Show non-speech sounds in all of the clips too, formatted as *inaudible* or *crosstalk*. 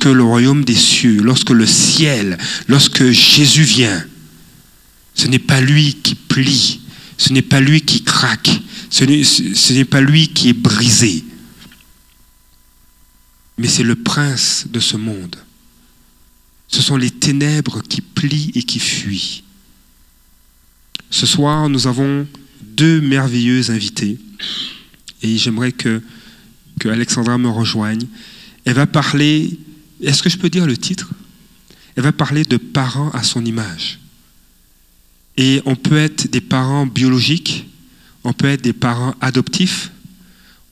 lorsque le royaume des cieux, lorsque le ciel, lorsque Jésus vient, ce n'est pas lui qui plie, ce n'est pas lui qui craque, ce n'est pas lui qui est brisé, mais c'est le prince de ce monde. Ce sont les ténèbres qui plient et qui fuient. Ce soir, nous avons deux merveilleux invités et j'aimerais que, que Alexandra me rejoigne. Elle va parler, est-ce que je peux dire le titre? Elle va parler de parents à son image. Et on peut être des parents biologiques, on peut être des parents adoptifs,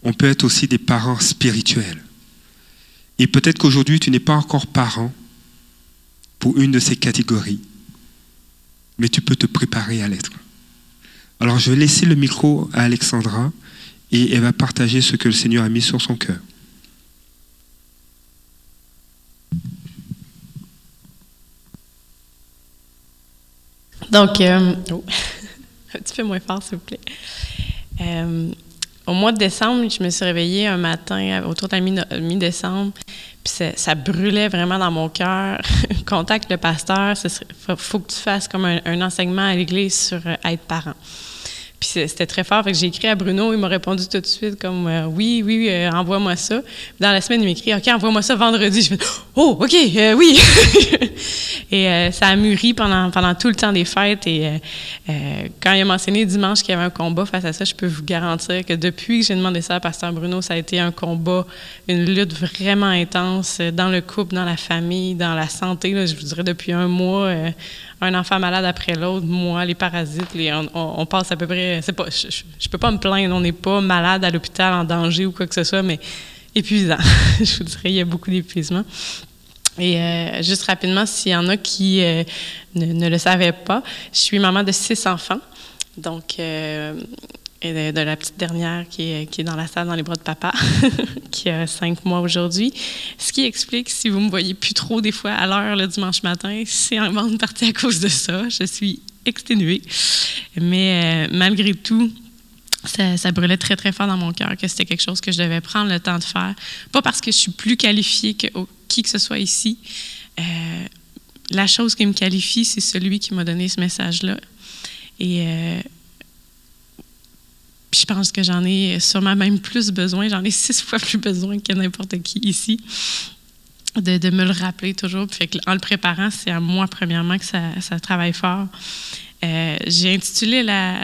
on peut être aussi des parents spirituels. Et peut-être qu'aujourd'hui, tu n'es pas encore parent pour une de ces catégories, mais tu peux te préparer à l'être. Alors je vais laisser le micro à Alexandra et elle va partager ce que le Seigneur a mis sur son cœur. Donc, euh, oh, *laughs* un petit peu moins fort, s'il vous plaît. Euh, au mois de décembre, je me suis réveillée un matin autour de la mi-décembre, puis ça, brûlait vraiment dans mon cœur. *laughs* Contacte le pasteur, il faut, que tu fasses comme un enseignement à l'Église sur euh, être parent. Puis c'était très fort. Fait que j'ai écrit à Bruno, il m'a répondu tout de suite comme euh, oui, oui, euh, envoie-moi ça. Dans la semaine, il m'écrit OK, envoie-moi ça vendredi. Je fais Oh, OK, euh, oui. *laughs* et ça a mûri pendant, pendant tout le temps des fêtes. Et quand il a mentionné dimanche qu'il y avait un combat face à ça, je peux vous garantir que depuis que j'ai demandé ça à Pasteur Bruno, ça a été un combat, une lutte vraiment intense dans le couple, dans la famille, dans la santé. je vous dirais depuis un mois un enfant malade après l'autre, moi, les parasites, on, passe à peu près. C'est pas, je, ne peux pas me plaindre, on n'est pas malade à l'hôpital en danger ou quoi que ce soit, mais épuisant. *laughs* je vous dirais, il y a beaucoup d'épuisement. Et euh, juste rapidement, s'il y en a qui euh, ne, le savaient pas, je suis maman de six enfants. Donc, euh, et de, la petite dernière qui est, qui est, dans la salle dans les bras de papa, *laughs* qui a cinq mois aujourd'hui. Ce qui explique, si vous me voyez plus trop des fois à l'heure le dimanche matin, c'est en grande partie à cause de ça. Je suis exténuée. Mais euh, malgré tout, ça, brûlait très, très fort dans mon cœur que c'était quelque chose que je devais prendre le temps de faire. Pas parce que je suis plus qualifiée que qui que ce soit ici. Euh, la chose qui me qualifie, c'est celui qui m'a donné ce message-là. Et euh, je pense que j'en ai sûrement même plus besoin. J'en ai six fois plus besoin que n'importe qui ici. De, me le rappeler toujours. En le préparant, c'est à moi, premièrement, que ça, travaille fort. Euh, j'ai intitulé la.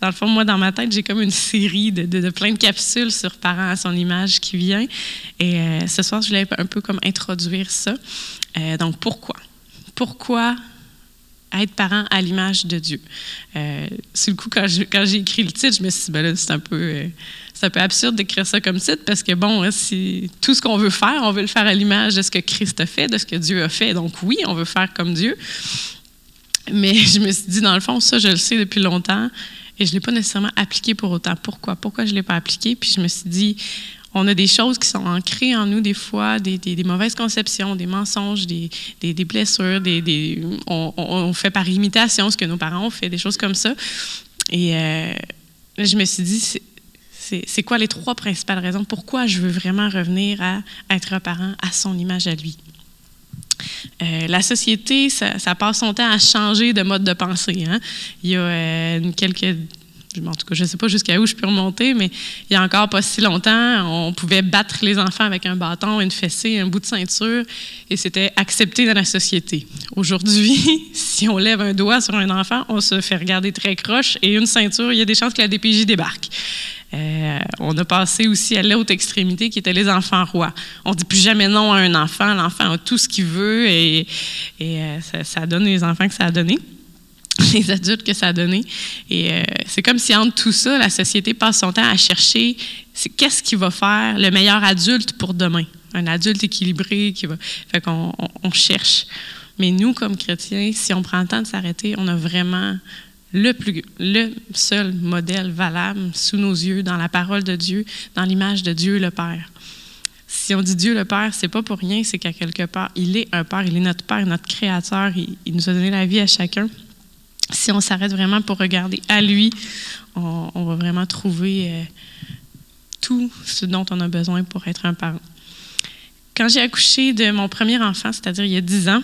Dans le fond, moi, dans ma tête, j'ai comme une série de, de, plein de capsules sur parents à son image qui vient. Et euh, ce soir, je voulais un peu comme introduire ça. Euh, donc, pourquoi? Pourquoi être parent à l'image de Dieu. Euh, sur le coup, quand j'ai écrit le titre, je me suis dit, ben là, c'est un peu... Euh, un peu absurde d'écrire ça comme titre parce que, bon, si tout ce qu'on veut faire, on veut le faire à l'image de ce que Christ a fait, de ce que Dieu a fait. Donc, oui, on veut faire comme Dieu. Mais je me suis dit, dans le fond, ça, je le sais depuis longtemps et je ne l'ai pas nécessairement appliqué pour autant. Pourquoi? Pourquoi je ne l'ai pas appliqué? Puis je me suis dit, on a des choses qui sont ancrées en nous des fois, des, mauvaises conceptions, des mensonges, des, blessures, des, on, fait par imitation ce que nos parents ont fait, des choses comme ça. Et euh, je me suis dit, c'est quoi les trois principales raisons pourquoi je veux vraiment revenir à être un parent à son image à lui? Euh, la société, ça, passe son temps à changer de mode de pensée. Hein. Il y a euh, quelques en tout cas, je ne sais pas jusqu'à où je peux remonter, mais il y a encore pas si longtemps, on pouvait battre les enfants avec un bâton, une fessée, un bout de ceinture, et c'était accepté dans la société. Aujourd'hui, *laughs* si on lève un doigt sur un enfant, on se fait regarder très croche, et une ceinture, il y a des chances que la DPJ débarque. Euh, on a passé aussi à l'autre extrémité qui était les enfants rois. On dit plus jamais non à un enfant. L'enfant a tout ce qu'il veut et, euh, ça, ça, donne les enfants que ça a donné. *laughs* les adultes que ça a donné. Et euh, c'est comme si entre tout ça, la société passe son temps à chercher qu'est-ce qui va faire le meilleur adulte pour demain. Un adulte équilibré qui va. Fait qu'on on, cherche. Mais nous, comme chrétiens, si on prend le temps de s'arrêter, on a vraiment le, plus, le seul modèle valable sous nos yeux, dans la parole de Dieu, dans l'image de Dieu le Père. Si on dit Dieu le Père, c'est pas pour rien, c'est qu'à quelque part, il est un Père, il est notre Père, notre Créateur, il nous a donné la vie à chacun si on s'arrête vraiment pour regarder à lui, on, va vraiment trouver euh, tout ce dont on a besoin pour être un parent. quand j'ai accouché de mon premier enfant, c'est-à-dire il y a 10 ans,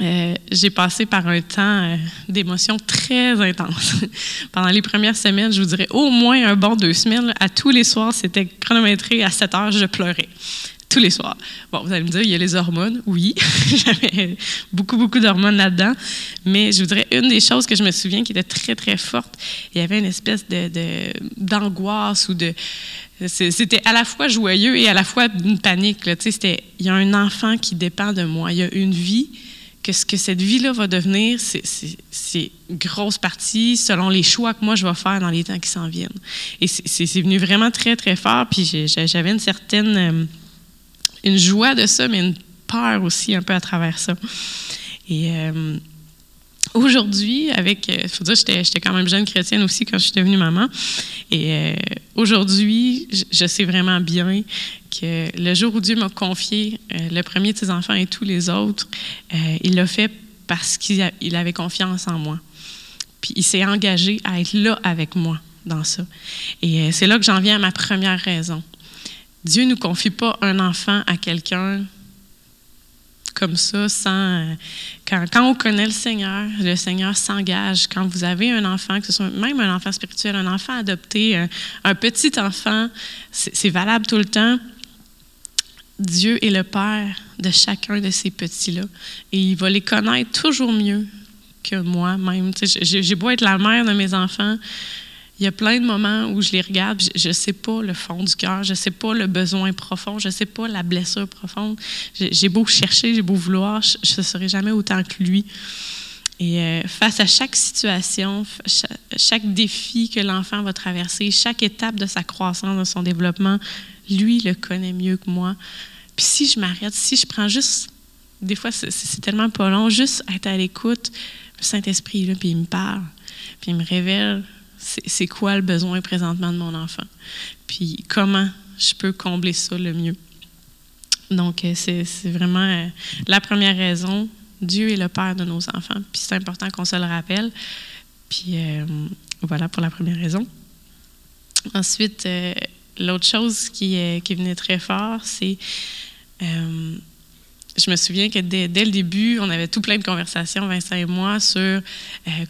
euh, j'ai passé par un temps euh, d'émotion très intense. *laughs* Pendant les premières semaines, je vous dirais au moins un bon deux semaines, à tous les soirs, c'était chronométré à 7 heures, je pleurais. Tous les soirs. Bon, vous allez me dire, il y a les hormones. Oui, *laughs* j'avais beaucoup, beaucoup d'hormones là-dedans. Mais je vous dirais, une des choses que je me souviens qui était très, très forte, il y avait une espèce de, d'angoisse ou de. C'était à la fois joyeux et à la fois une panique. Là. C'était, il y a un enfant qui dépend de moi. Il y a une vie que ce que cette vie-là va devenir, c'est grosse partie selon les choix que moi je vais faire dans les temps qui s'en viennent. Et c'est venu vraiment très, très fort. Puis j'avais une certaine euh, une joie de ça, mais une peur aussi un peu à travers ça. Et euh, aujourd'hui, avec, il euh, faut dire, j'étais quand même jeune chrétienne aussi quand je suis devenue maman. Et aujourd'hui, je sais vraiment bien que le jour où Dieu m'a confié euh, le premier de ses enfants et tous les autres, euh, il l'a fait parce qu'il avait confiance en moi. Puis il s'est engagé à être là avec moi dans ça. Et euh, c'est là que j'en viens à ma première raison. Dieu ne confie pas un enfant à quelqu'un comme ça, sans. Quand, on connaît le Seigneur, le Seigneur s'engage. Quand vous avez un enfant, que ce soit même un enfant spirituel, un enfant adopté, un petit enfant, c'est valable tout le temps. Dieu est le Père de chacun de ces petits-là. Et il va les connaître toujours mieux que moi-même. J'ai beau être la mère de mes enfants, il y a plein de moments où je les regarde, je ne sais pas le fond du cœur, je ne sais pas le besoin profond, je ne sais pas la blessure profonde. J'ai beau chercher, j'ai beau vouloir, je ne serai jamais autant que lui. Et euh, face à chaque situation, chaque défi que l'enfant va traverser, chaque étape de sa croissance, de son développement, lui le connaît mieux que moi. Puis si je m'arrête, si je prends juste, des fois c'est tellement pas long, juste être à l'écoute, le Saint-Esprit là, puis il me parle, puis il me révèle c'est quoi le besoin présentement de mon enfant, puis comment je peux combler ça le mieux? Donc euh, c'est vraiment euh, la première raison. Dieu est le Père de nos enfants, puis c'est important qu'on se le rappelle. Puis euh, voilà pour la première raison. Ensuite, L'autre chose qui, venait très fort, c'est. Je me souviens que dès, le début, on avait tout plein de conversations, Vincent et moi, sur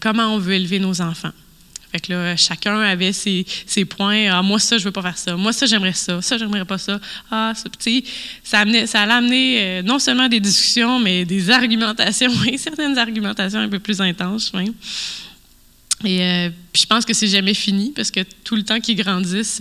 comment on veut élever nos enfants. Fait que là, chacun avait ses, ses, points. Ah, moi, ça, je veux pas faire ça. Moi, ça, j'aimerais ça. Ça, j'aimerais pas ça. Ah, ça, ça, amenait, ça allait amener euh, non seulement des discussions, mais des *laughs* argumentations, et certaines argumentations un peu plus intenses. Et puis je pense que c'est jamais fini, parce que tout le temps qu'ils grandissent,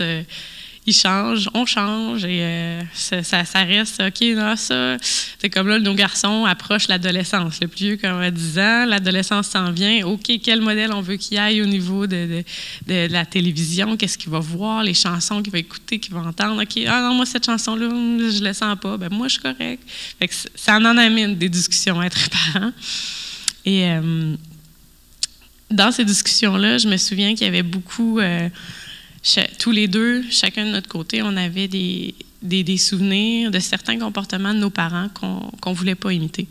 ils changent, on change et euh, ça, reste, OK, là, ça. C'est comme là, nos garçons approchent l'adolescence. Le plus vieux, comme à 10 ans, l'adolescence s'en vient. OK, quel modèle on veut qu'il aille au niveau de, de, la télévision? Qu'est-ce qu'il va voir? Les chansons qu'il va écouter, qu'il va entendre? OK, ah non, moi, cette chanson-là, je le sens pas. Ben moi, je suis correct. Ça en amène des discussions entre parents. Et euh, dans ces discussions-là, je me souviens qu'il y avait beaucoup. Euh, tous les deux, chacun de notre côté, on avait des, des, souvenirs de certains comportements de nos parents qu'on ne voulait pas imiter.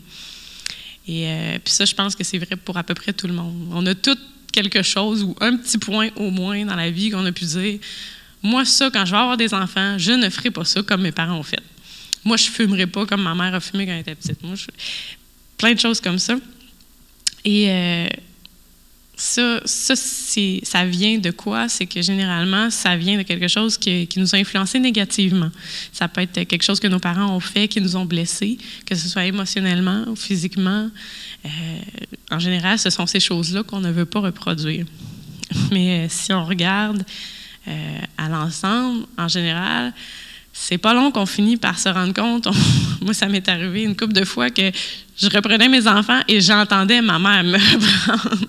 Et euh, puis ça, je pense que c'est vrai pour à peu près tout le monde. On a tout quelque chose ou un petit point au moins dans la vie qu'on a pu dire, moi, ça, quand je vais avoir des enfants, je ne ferai pas ça comme mes parents ont fait. Moi, je ne fumerai pas comme ma mère a fumé quand elle était petite. Moi, Plein de choses comme ça. Et euh, ça, ça, ça vient de quoi? C'est que généralement, ça vient de quelque chose qui, nous a influencé négativement. Ça peut être quelque chose que nos parents ont fait qui nous ont blessés, que ce soit émotionnellement ou physiquement. Euh, en général, ce sont ces choses-là qu'on ne veut pas reproduire. *laughs* Mais euh, si on regarde euh, à l'ensemble, en général, c'est pas long qu'on finit par se rendre compte. *laughs* moi, ça m'est arrivé une couple de fois que je reprenais mes enfants et j'entendais ma mère me *laughs* reprendre.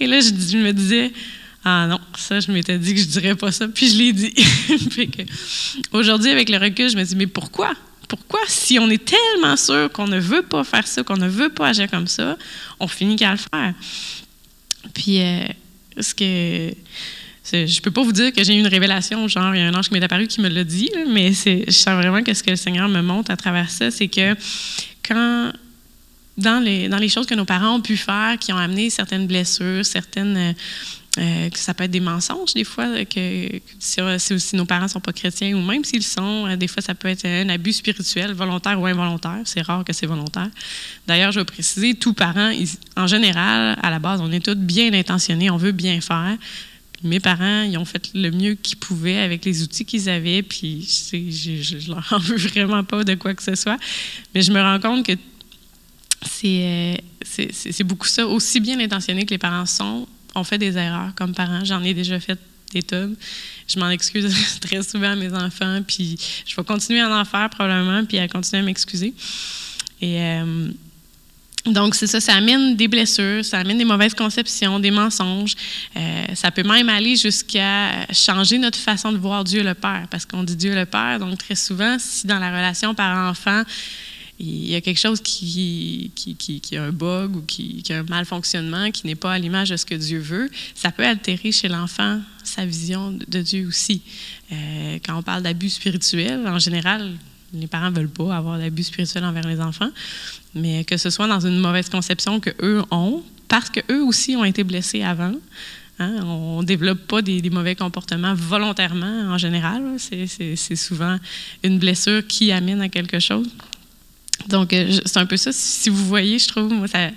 Et là, je, me disais, ah non, ça, je m'étais dit que je dirais pas ça, puis je l'ai dit. *laughs* Aujourd'hui, avec le recul, je me dis, mais pourquoi? Pourquoi, si on est tellement sûr qu'on ne veut pas faire ça, qu'on ne veut pas agir comme ça, on finit qu'à le faire? Puis, euh, ce que je peux pas vous dire que j'ai eu une révélation, genre, il y a un ange qui m'est apparu qui me l'a dit, mais je sens vraiment que ce que le Seigneur me montre à travers ça, c'est que quand, dans les, dans les choses que nos parents ont pu faire, qui ont amené certaines blessures, certaines, euh, que ça peut être des mensonges des fois, que, si, si, nos parents ne sont pas chrétiens ou même s'ils sont, euh, des fois ça peut être un abus spirituel, volontaire ou involontaire. C'est rare que c'est volontaire. D'ailleurs, je veux préciser, tous parents, en général, à la base, on est tous bien intentionnés, on veut bien faire. Mes parents, ils ont fait le mieux qu'ils pouvaient avec les outils qu'ils avaient, puis je, je, leur *laughs* en veux vraiment pas de quoi que ce soit. Mais je me rends compte que c'est euh, beaucoup ça, aussi bien intentionné que les parents sont, on fait des erreurs comme parents. J'en ai déjà fait des tonnes. Je m'en excuse *laughs* très souvent à mes enfants, puis je vais continuer à en faire probablement, puis à continuer à m'excuser. Et euh, donc, c'est ça, ça amène des blessures, ça amène des mauvaises conceptions, des mensonges. Euh, ça peut même aller jusqu'à changer notre façon de voir Dieu le Père, parce qu'on dit Dieu le Père. Donc, très souvent, si dans la relation par-enfant, il y a quelque chose qui, qui, qui, a un bug ou qui, a un malfonctionnement, qui n'est pas à l'image de ce que Dieu veut, ça peut altérer chez l'enfant sa vision de Dieu aussi. Euh, quand on parle d'abus spirituels, en général, les parents veulent pas avoir d'abus spirituels envers les enfants, mais que ce soit dans une mauvaise conception qu'eux ont, parce qu'eux aussi ont été blessés avant. Hein, on ne développe pas des, des, mauvais comportements volontairement en général. C'est souvent une blessure qui amène à quelque chose. Donc, euh, c'est un peu ça. Si vous voyez, je trouve, moi, ça,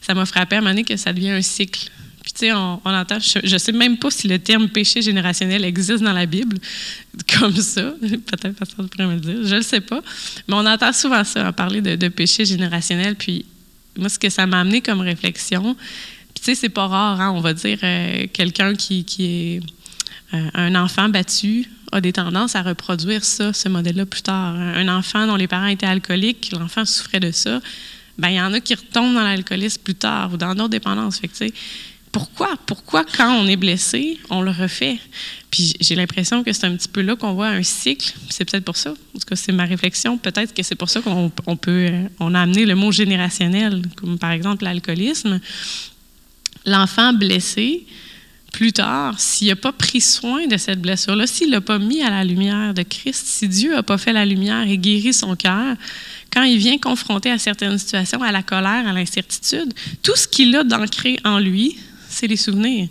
ça m'a frappé à un moment donné que ça devient un cycle. Puis, tu sais, on, entend, je ne sais même pas si le terme péché générationnel existe dans la Bible, *laughs* comme ça. Peut-être personne pourrait me le dire, je ne le sais pas. Mais on entend souvent ça, en parler de, péché générationnel. Puis, moi, ce que ça m'a amené comme réflexion, puis, tu sais, c'est pas rare, hein, on va dire, euh, quelqu'un qui, qui est euh, un enfant battu a des tendances à reproduire ça, ce modèle-là plus tard. Un enfant dont les parents étaient alcooliques, l'enfant souffrait de ça, ben il y en a qui retombent dans l'alcoolisme plus tard ou dans d'autres dépendances. Fait pourquoi? Pourquoi, quand on est blessé, on le refait? Puis j'ai l'impression que c'est un petit peu là qu'on voit un cycle. C'est peut-être pour ça. En tout cas, c'est ma réflexion. Peut-être que c'est pour ça qu'on peut, on a amené le mot générationnel, comme par exemple l'alcoolisme. L'enfant blessé, plus tard, s'il n'a pas pris soin de cette blessure-là, s'il ne l'a pas mis à la lumière de Christ, si Dieu n'a pas fait la lumière et guéri son cœur, quand il vient confronter à certaines situations, à la colère, à l'incertitude, tout ce qu'il a d'ancré en lui, c'est les souvenirs.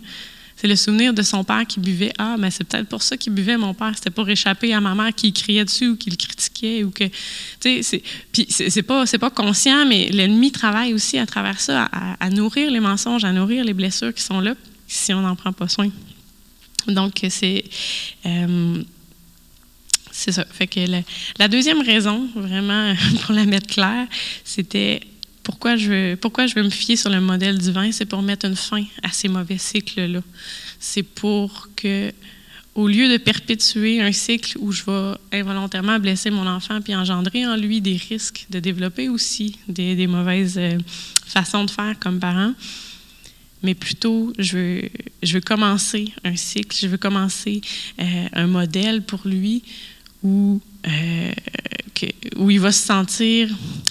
C'est le souvenir de son père qui buvait. Ah, mais c'est peut-être pour ça qu'il buvait, mon père. C'était pour échapper à ma mère qui criait dessus ou qui le critiquait. Ou que, tu sais, c'est pas, pas conscient, mais l'ennemi travaille aussi à travers ça, à, nourrir les mensonges, à nourrir les blessures qui sont là, si on n'en prend pas soin. Donc, c'est. Euh, c'est ça. Fait que la, deuxième raison, vraiment, *laughs* pour la mettre claire, c'était pourquoi je, veux, pourquoi je veux me fier sur le modèle divin, c'est pour mettre une fin à ces mauvais cycles-là. C'est pour que, au lieu de perpétuer un cycle où je vais involontairement blesser mon enfant puis engendrer en lui des risques de développer aussi des, mauvaises euh, façons de faire comme parent, mais plutôt, je veux, je veux commencer un cycle, je veux commencer euh, un modèle pour lui où, euh, où il va se sentir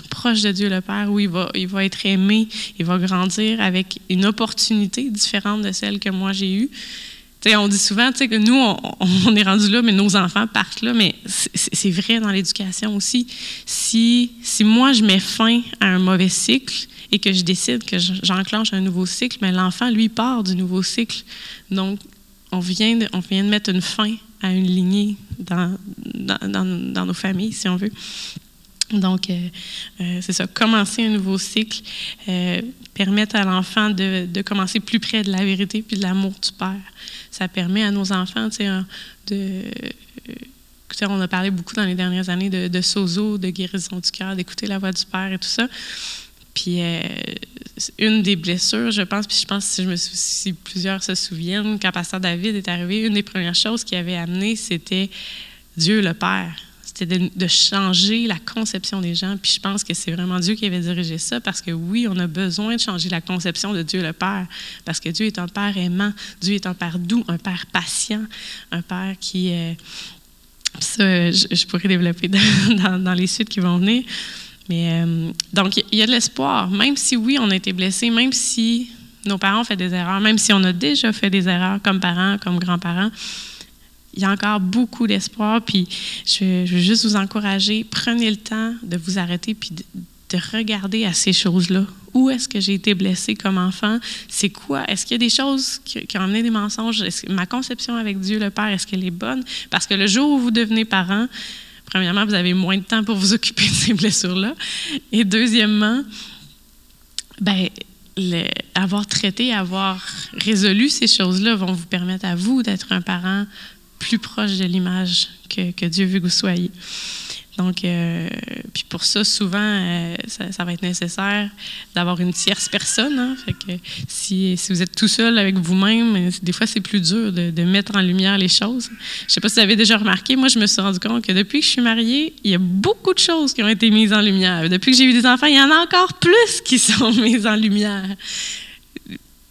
proche de Dieu le Père, où il va, il va être aimé, il va grandir avec une opportunité différente de celle que moi j'ai eue. on dit souvent que nous, on, on, est rendu là, mais nos enfants partent là, mais c'est vrai dans l'éducation aussi. Si, si moi, je mets fin à un mauvais cycle, et que je décide que j'enclenche un nouveau cycle, mais l'enfant, lui, part du nouveau cycle. Donc, on vient de, on vient de mettre une fin à une lignée dans, dans, nos familles, si on veut. Donc, euh, euh, c'est ça, commencer un nouveau cycle, euh, permettre à l'enfant de, de, commencer plus près de la vérité puis de l'amour du Père. Ça permet à nos enfants, tu sais, de on a parlé beaucoup dans les dernières années de, de sozo, de guérison du cœur, d'écouter la voix du Père et tout ça. Puis euh, une des blessures, je pense, puis je pense si, plusieurs se souviennent, quand Pasteur David est arrivé, une des premières choses qu'il avait amené, c'était Dieu le Père. C'était de, changer la conception des gens. Puis je pense que c'est vraiment Dieu qui avait dirigé ça, parce que oui, on a besoin de changer la conception de Dieu le Père, parce que Dieu est un Père aimant, Dieu est un Père doux, un Père patient, un Père qui... Euh, ça, je, pourrais développer *laughs* dans les suites qui vont venir. Mais euh, donc, il y a de l'espoir. Même si oui, on a été blessés, même si nos parents ont fait des erreurs, même si on a déjà fait des erreurs comme parents, comme grands-parents, il y a encore beaucoup d'espoir. Puis je, veux juste vous encourager, prenez le temps de vous arrêter puis de, regarder à ces choses-là Où est-ce que j'ai été blessée comme enfant? C'est quoi? Est-ce qu'il y a des choses qui, ont amené des mensonges? Que ma conception avec Dieu le Père, est-ce qu'elle est bonne? Parce que le jour où vous devenez parent, premièrement, vous avez moins de temps pour vous occuper de ces blessures-là. Et deuxièmement, ben, avoir traité, avoir résolu ces choses-là vont vous permettre à vous d'être un parent plus proche de l'image que, Dieu veut que vous soyez. Donc, euh, puis pour ça, souvent, euh, ça, va être nécessaire d'avoir une tierce personne. Hein. Fait que si, vous êtes tout seul avec vous-même, des fois, c'est plus dur de, mettre en lumière les choses. Je ne sais pas si vous avez déjà remarqué, moi, je me suis rendu compte que depuis que je suis mariée, il y a beaucoup de choses qui ont été mises en lumière. Depuis que j'ai eu des enfants, il y en a encore plus qui *laughs* sont mises en lumière.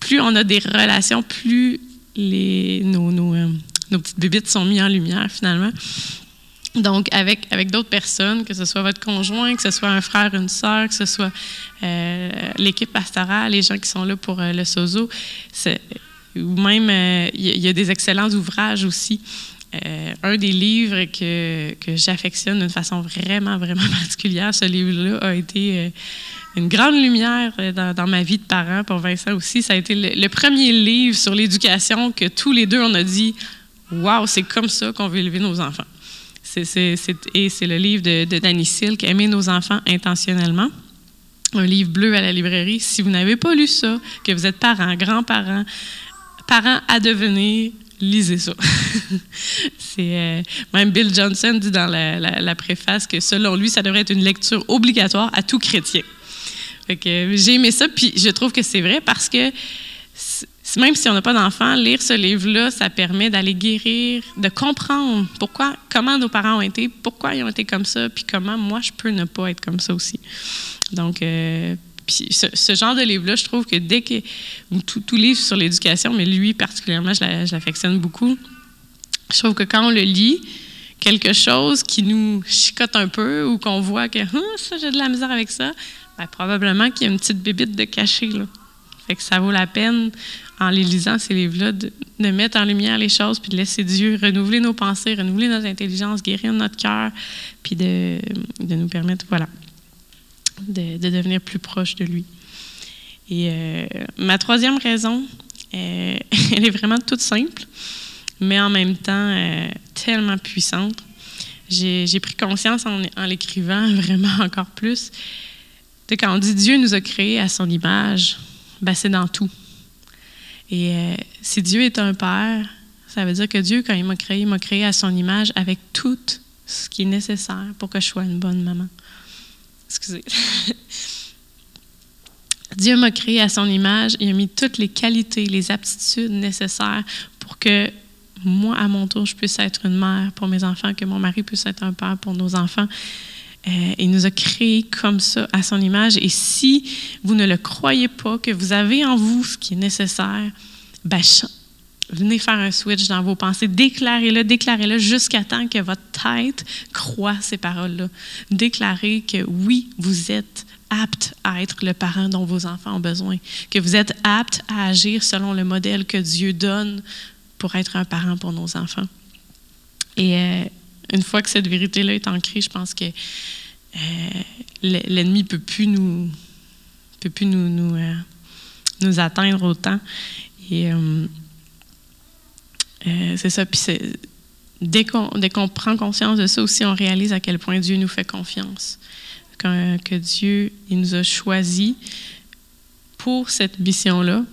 Plus on a des relations, plus nos, euh, nos petites bébites sont mises en lumière, finalement. Donc, avec, avec d'autres personnes, que ce soit votre conjoint, que ce soit un frère, une sœur, que ce soit euh, l'équipe pastorale, les gens qui sont là pour euh, le SOZO, ou même, il euh, y, y, a des excellents ouvrages aussi. Un des livres que, que j'affectionne d'une façon vraiment, vraiment *laughs* particulière, ce livre-là a été une grande lumière dans, dans, ma vie de parent, pour Vincent aussi. Ça a été le, le premier livre sur l'éducation que tous les deux, on a dit « Wow, c'est comme ça qu'on veut élever nos enfants ». Et c'est le livre de, de Danny Silk, Aimer nos enfants intentionnellement. Un livre bleu à la librairie. Si vous n'avez pas lu ça, que vous êtes parent, grand-parent, parent à devenir, lisez ça. *laughs* c'est, euh, même Bill Johnson dit dans la, préface que selon lui, ça devrait être une lecture obligatoire à tout chrétien. Fait que, j'ai aimé ça, puis je trouve que c'est vrai parce que même si on n'a pas d'enfant, lire ce livre-là, ça permet d'aller guérir, de comprendre pourquoi, comment nos parents ont été, pourquoi ils ont été comme ça, puis comment moi je peux ne pas être comme ça aussi. Donc, euh, puis ce, genre de livre-là, je trouve que dès que tout, tout livre sur l'éducation, mais lui particulièrement, je l'affectionne beaucoup. Je trouve que quand on le lit, quelque chose qui nous chicote un peu ou qu'on voit que hum, ça j'ai de la misère avec ça, ben, probablement qu'il y a une petite bébite de cachet là. Fait que ça vaut la peine en les lisant, ces livres-là, de, mettre en lumière les choses, puis de laisser Dieu renouveler nos pensées, renouveler notre intelligence, guérir notre cœur, puis de, de, nous permettre, voilà, de, de, devenir plus proche de lui. Et euh, ma troisième raison, euh, *laughs* elle est vraiment toute simple, mais en même temps euh, tellement puissante. J'ai pris conscience en, en l'écrivant *laughs* vraiment encore plus. De quand on dit Dieu nous a créés à son image, ben c'est dans tout. Et euh, si Dieu est un père, ça veut dire que Dieu, quand il m'a créé, il m'a créé à son image avec tout ce qui est nécessaire pour que je sois une bonne maman. Excusez. *laughs* Dieu m'a créé à son image, il a mis toutes les qualités, les aptitudes nécessaires pour que moi, à mon tour, je puisse être une mère pour mes enfants, que mon mari puisse être un père pour nos enfants. Euh, il nous a créés comme ça, à son image. Et si vous ne le croyez pas, que vous avez en vous ce qui est nécessaire, ben, venez faire un switch dans vos pensées. Déclarez-le, déclarez-le jusqu'à temps que votre tête croit ces paroles-là. Déclarez que oui, vous êtes apte à être le parent dont vos enfants ont besoin, que vous êtes apte à agir selon le modèle que Dieu donne pour être un parent pour nos enfants. Et euh, une fois que cette vérité-là est ancrée, je pense que euh, l'ennemi ne peut plus nous, peut plus nous, nous, euh, atteindre autant. Et euh, c'est ça. Puis dès qu'on qu prend conscience de ça aussi, on réalise à quel point Dieu nous fait confiance. Que, que Dieu il nous a choisis pour cette mission-là.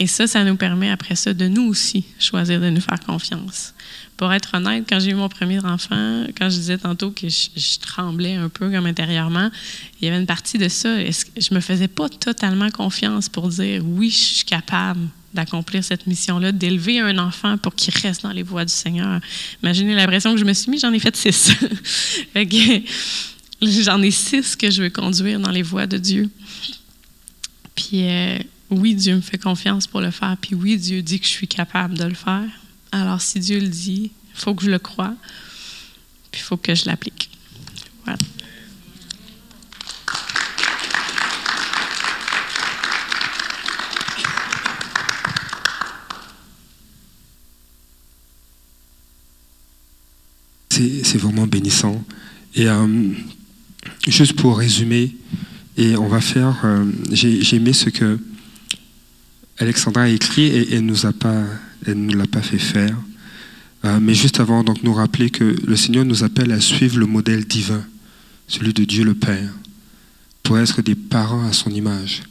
Et ça, ça nous permet après ça de nous aussi choisir de nous faire confiance pour être honnête, quand j'ai eu mon premier enfant, quand je disais tantôt que je, tremblais un peu comme intérieurement, il y avait une partie de ça. Je me faisais pas totalement confiance pour dire oui, je suis capable d'accomplir cette mission-là, d'élever un enfant pour qu'il reste dans les voies du Seigneur? Imaginez l'impression que je me suis mis, j'en ai fait six. *laughs* j'en ai six que je veux conduire dans les voies de Dieu. Puis euh, oui, Dieu me fait confiance pour le faire. Puis oui, Dieu dit que je suis capable de le faire. Alors, si Dieu le dit, il faut que je le croie, puis il faut que je l'applique. Voilà. C'est vraiment bénissant. Et euh, juste pour résumer, Et on va faire. euh, J'ai aimé ce que Alexandra a écrit et elle nous a pas, elle nous l'a pas fait faire. Euh, mais juste avant, donc nous rappeler que le Seigneur nous appelle à suivre le modèle divin, celui de Dieu le Père, pour être des parents à son image,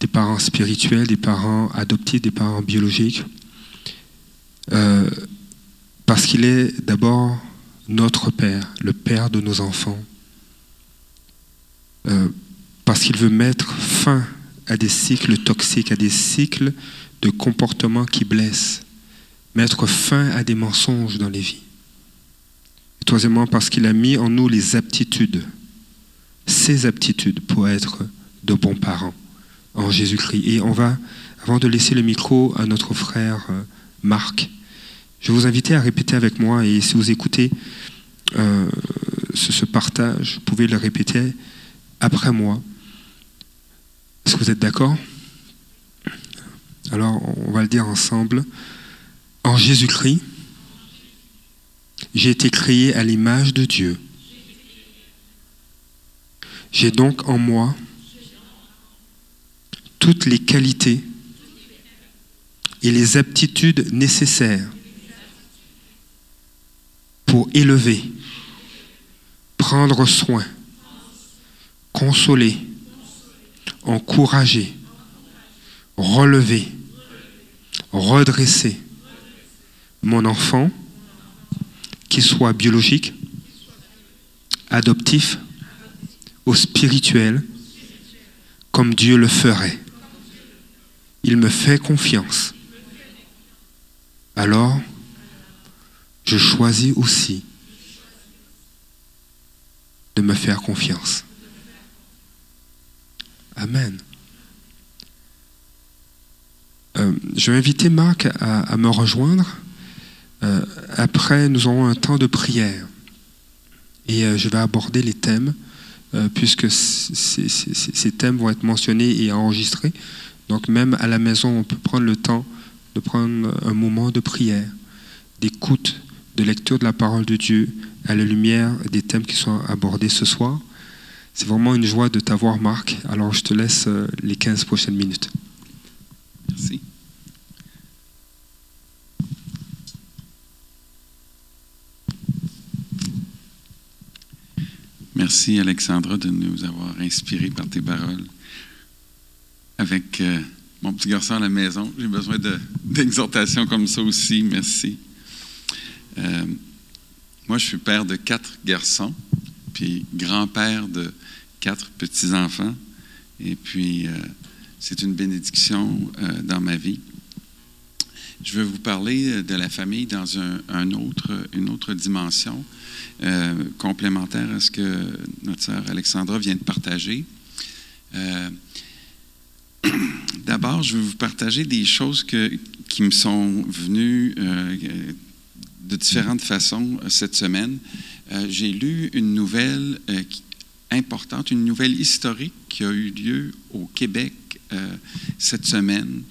des parents spirituels, des parents adoptifs, des parents biologiques, Euh, parce qu'il est d'abord notre Père, le Père de nos enfants, Euh, parce qu'il veut mettre fin à des cycles toxiques, à des cycles de comportements qui blessent, mettre fin à des mensonges dans les vies. Troisièmement, parce qu'il a mis en nous les aptitudes, ces aptitudes pour être de bons parents en Jésus-Christ. Et on va, avant de laisser le micro à notre frère euh, Marc, je vous inviter à répéter avec moi, et si vous écoutez euh, ce partage, vous pouvez le répéter après moi. Est-ce que vous êtes d'accord? Alors, on va le dire ensemble. En Jésus-Christ, j'ai été créé à l'image de Dieu. J'ai donc en moi toutes les qualités et les aptitudes nécessaires pour élever, prendre soin, consoler, encourager, relever, redresser mon enfant, qu'il soit biologique, adoptif ou spirituel, comme Dieu le ferait. Il me fait confiance. Alors, je choisis aussi de me faire confiance. Amen. Euh, je vais inviter Marc à, me rejoindre. Euh, après, nous aurons un temps de prière. Et euh, je vais aborder les thèmes, puisque ces thèmes vont être mentionnés et enregistrés. Donc même à la maison, on peut prendre le temps de prendre un moment de prière, d'écoute, de lecture de la parole de Dieu à la lumière des thèmes qui sont abordés ce soir. C'est vraiment une joie de t'avoir, Marc. Alors je te laisse les 15 prochaines minutes. Merci. Merci Alexandra de nous avoir inspirés par tes paroles. Avec euh, mon petit garçon à la maison, j'ai besoin de- d'exhortations comme ça aussi. Merci. Euh, moi, je suis père de quatre garçons, puis grand-père de quatre petits-enfants. Et puis, euh, c'est une bénédiction dans ma vie. Je veux vous parler euh, de la famille dans une autre dimension, euh, complémentaire à ce que notre sœur Alexandra vient de partager. Euh, *clears throat* D'abord, je veux vous partager des choses qui me sont venues de différentes façons cette semaine. J'ai lu une nouvelle importante, une nouvelle historique qui a eu lieu au Québec cette semaine.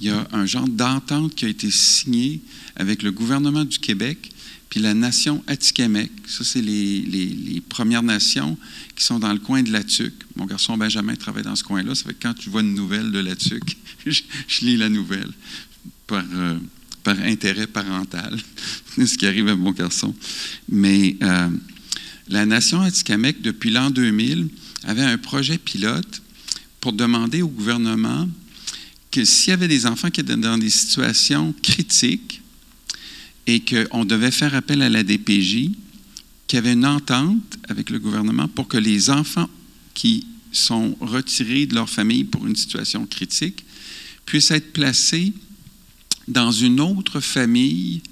Il y a un genre d'entente qui a été signée avec le gouvernement du Québec puis la nation Atikamekw. Ça, c'est les, Premières Nations qui sont dans le coin de la Tuque. Mon garçon Benjamin travaille dans ce coin-là. Ça fait que quand tu vois une nouvelle de la Tuque, *laughs* je, lis la nouvelle par, euh, par intérêt parental. *laughs* Ce qui arrive à mon garçon. Mais euh, la nation Atikamekw, depuis l'an 2000, avait un projet pilote pour demander au gouvernement s'il y avait des enfants qui étaient dans des situations critiques et qu'on devait faire appel à la DPJ, qu'il y avait une entente avec le gouvernement pour que les enfants qui sont retirés de leur famille pour une situation critique puissent être placés dans une autre famille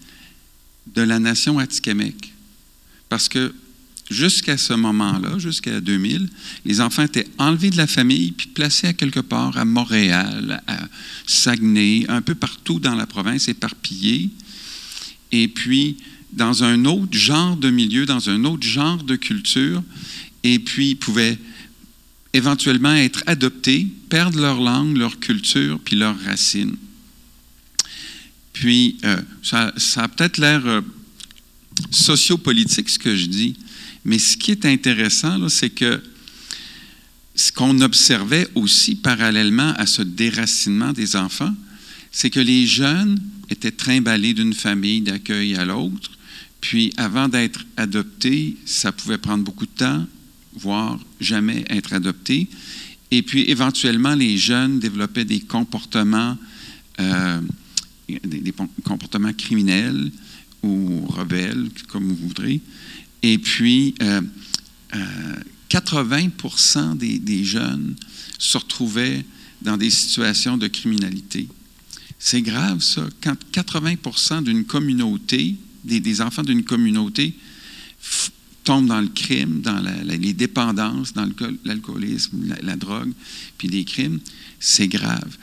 de la nation Atikamekw. Parce que jusqu'à ce moment-là, jusqu'à 2000, les enfants étaient enlevés de la famille puis placés à quelque part à Montréal, à Saguenay, un peu partout dans la province, éparpillés. Et puis, dans un autre genre de milieu, dans un autre genre de culture, et puis pouvaient éventuellement être adoptés, perdre leur langue, leur culture, puis leurs racines. Puis, euh, ça, ça a peut-être l'air euh, sociopolitique, ce que je dis, mais ce qui est intéressant, c'est que ce qu'on observait aussi parallèlement à ce déracinement des enfants, c'est que les jeunes étaient trimballés d'une famille d'accueil à l'autre, puis avant d'être adoptés, ça pouvait prendre beaucoup de temps, voire jamais être adoptés. Et puis éventuellement, les jeunes développaient des comportements, euh, des, des comportements criminels ou rebelles, comme vous voudrez. Et puis, euh, euh, 80 des, des, jeunes se retrouvaient dans des situations de criminalité. C'est grave, ça. Quand 80% d'une communauté, des, enfants d'une communauté, tombent dans le crime, dans les dépendances, dans l'alcoolisme, la, drogue, puis des crimes, c'est grave.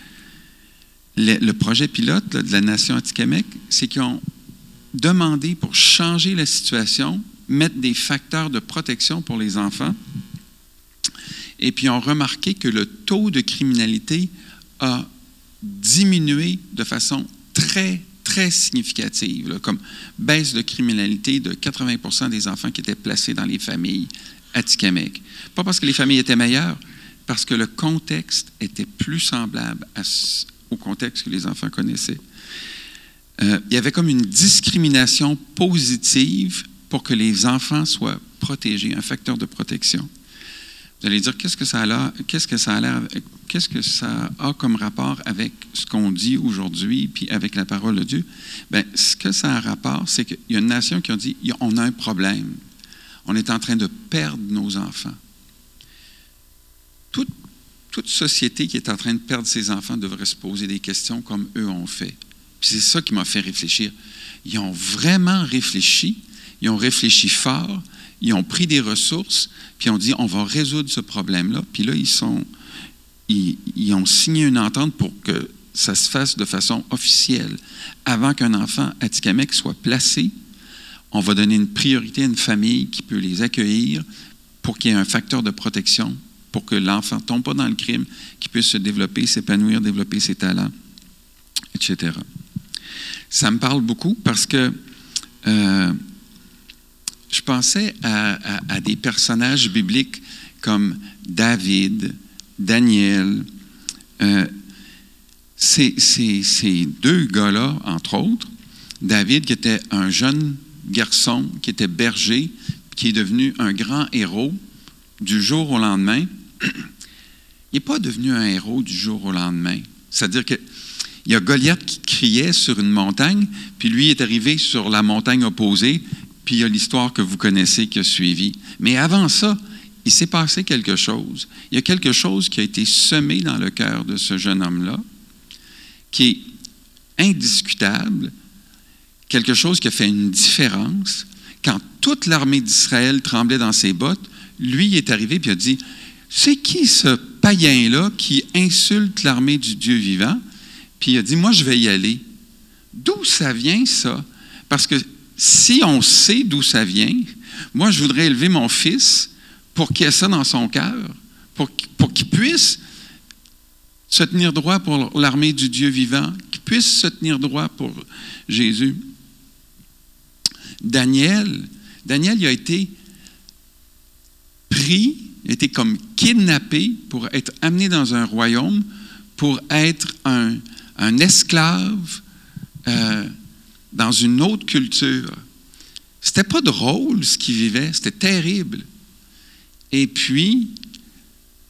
Le, projet pilote de la Nation Atikamekw, c'est qu'ils ont demandé pour changer la situation, mettre des facteurs de protection pour les enfants, et puis ont remarqué que le taux de criminalité a diminué de façon très, très significative, comme baisse de criminalité de 80% des enfants qui étaient placés dans les familles à Tikamek. Pas parce que les familles étaient meilleures, parce que le contexte était plus semblable au contexte que les enfants connaissaient. Euh, il y avait comme une discrimination positive pour que les enfants soient protégés, un facteur de protection. Vous allez dire, qu'est-ce que ça a qu'est-ce que ça a qu'est-ce que ça a comme rapport avec ce qu'on dit aujourd'hui, puis avec la parole de Dieu? Bien, ce que ça a rapport, c'est qu'il y a une nation qui a dit, on a un problème. On est en train de perdre nos enfants. Toute société qui est en train de perdre ses enfants devrait se poser des questions comme eux ont fait. Puis c'est ça qui m'a fait réfléchir. Ils ont vraiment réfléchi, ils ont réfléchi fort, ils ont pris des ressources, puis ont dit on va résoudre ce problème-là. Puis là, ils, sont, ils, ils, ont signé une entente pour que ça se fasse de façon officielle. Avant qu'un enfant à Tikamek soit placé, on va donner une priorité à une famille qui peut les accueillir pour qu'il y ait un facteur de protection, pour que l'enfant ne tombe pas dans le crime, qu'il puisse se développer, s'épanouir, développer ses talents, etc. Ça me parle beaucoup parce que euh, je pensais à, des personnages bibliques comme David, Daniel. Euh, ces, deux gars-là, entre autres, David qui était un jeune garçon, qui était berger, qui est devenu un grand héros du jour au lendemain, *clears throat* il n'est pas devenu un héros du jour au lendemain. C'est-à-dire que il y a Goliath qui criait sur une montagne, puis lui est arrivé sur la montagne opposée, puis il y a l'histoire que vous connaissez qui a suivi. Mais avant ça, il s'est passé quelque chose. Il y a quelque chose qui a été semé dans le cœur de ce jeune homme-là, qui est indiscutable, quelque chose qui a fait une différence. Quand toute l'armée d'Israël tremblait dans ses bottes, lui est arrivé et a dit, c'est qui ce païen-là qui insulte l'armée du Dieu vivant? Puis il a dit, moi, je vais y aller. D'où ça vient, ça? Parce que si on sait d'où ça vient, moi, je voudrais élever mon fils pour qu'il ait ça dans son cœur, pour, qu'il puisse se tenir droit pour l'armée du Dieu vivant, qu'il puisse se tenir droit pour Jésus. Daniel, Daniel, il a été pris, il a été comme kidnappé pour être amené dans un royaume, pour être un, un esclave euh, dans une autre culture. C'était pas drôle ce qu'il vivait, c'était terrible. Et puis,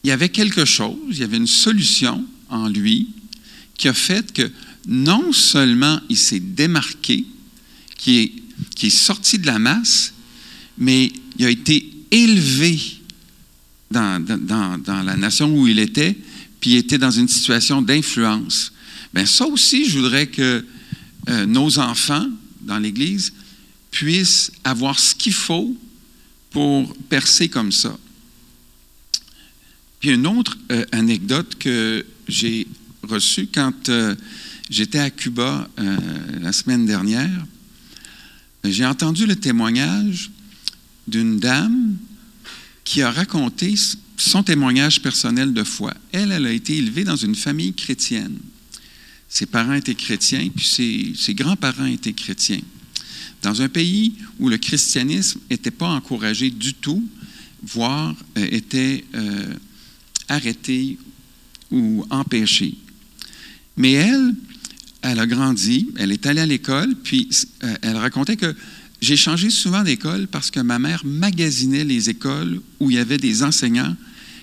il y avait quelque chose, il y avait une solution en lui qui a fait que non seulement il s'est démarqué, qui est, sorti de la masse, mais il a été élevé dans, dans, dans la nation où il était, puis il était dans une situation d'influence. Bien, ça aussi, je voudrais que euh, nos enfants dans l'Église puissent avoir ce qu'il faut pour percer comme ça. Puis une autre euh, anecdote que j'ai reçue quand euh, j'étais à Cuba la semaine dernière, j'ai entendu le témoignage d'une dame qui a raconté son témoignage personnel de foi. Elle, elle a été élevée dans une famille chrétienne. Ses parents étaient chrétiens, puis ses, grands-parents étaient chrétiens. Dans un pays où le christianisme n'était pas encouragé du tout, voire euh, était euh, arrêter ou empêcher. Mais elle, elle a grandi, elle est allée à l'école, puis euh, elle racontait que j'ai changé souvent d'école parce que ma mère magasinait les écoles où il y avait des enseignants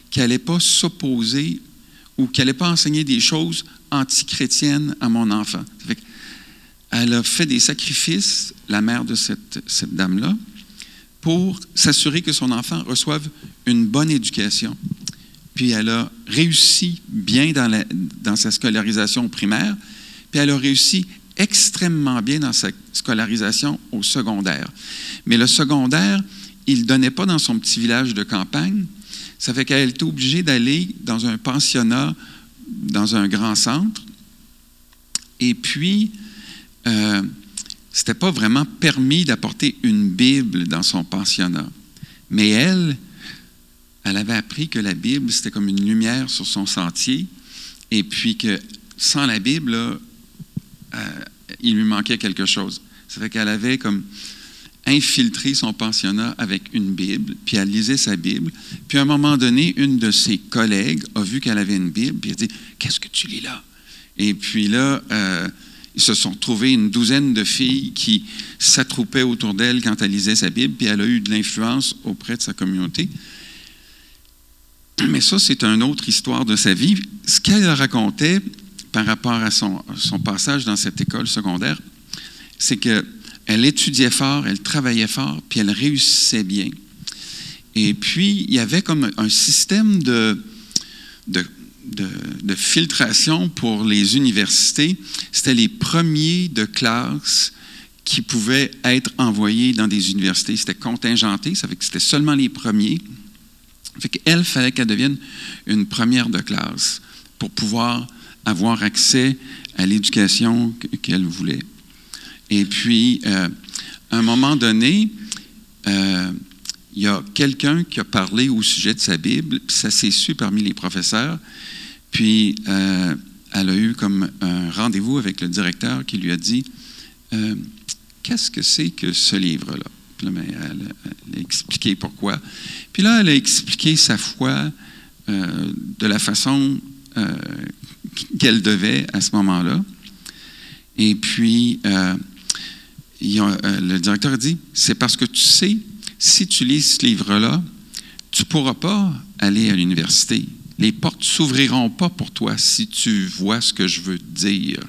qui n'allaient pas s'opposer ou qui n'allaient pas enseigner des choses antichrétiennes à mon enfant. elle a fait des sacrifices, la mère de cette, dame-là, pour s'assurer que son enfant reçoive une bonne éducation. Puis elle a réussi bien dans, dans sa scolarisation primaire, puis elle a réussi extrêmement bien dans sa scolarisation au secondaire. Mais le secondaire, il ne donnait pas dans son petit village de campagne. Ça fait qu'elle était obligée d'aller dans un pensionnat, dans un grand centre. Et puis, euh, ce n'était pas vraiment permis d'apporter une Bible dans son pensionnat. Mais elle, elle avait appris que la Bible, c'était comme une lumière sur son sentier, et puis que sans la Bible, euh, il lui manquait quelque chose. Ça fait qu'elle avait comme infiltré son pensionnat avec une Bible, puis elle lisait sa Bible. Puis à un moment donné, une de ses collègues a vu qu'elle avait une Bible, puis elle a dit Qu'est-ce que tu lis là Et puis là, euh, ils se sont trouvés une douzaine de filles qui s'attroupaient autour d'elle quand elle lisait sa Bible, puis elle a eu de l'influence auprès de sa communauté. Mais ça, c'est une autre histoire de sa vie. Ce qu'elle racontait par rapport à son, passage dans cette école secondaire, c'est qu'elle étudiait fort, elle travaillait fort, puis elle réussissait bien. Et puis, il y avait comme un système de, de de, filtration pour les universités, c'était les premiers de classe qui pouvaient être envoyés dans des universités. C'était contingenté, ça fait que c'était seulement les premiers. Ça fait qu'elle fallait qu'elle devienne une première de classe pour pouvoir avoir accès à l'éducation qu'elle voulait. Et puis, euh, à un moment donné, euh, il y a quelqu'un qui a parlé au sujet de sa Bible, puis ça s'est su parmi les professeurs, puis, euh, elle a eu comme un rendez-vous avec le directeur qui lui a dit Qu'est-ce que c'est que ce livre-là? Puis là, elle, a expliqué pourquoi. Puis là, elle a expliqué sa foi de la façon qu'elle devait à ce moment-là. Et puis, le directeur a dit C'est parce que tu sais, si tu lis ce livre-là, tu ne pourras pas aller à l'université les portes s'ouvriront pas pour toi si tu vois ce que je veux dire.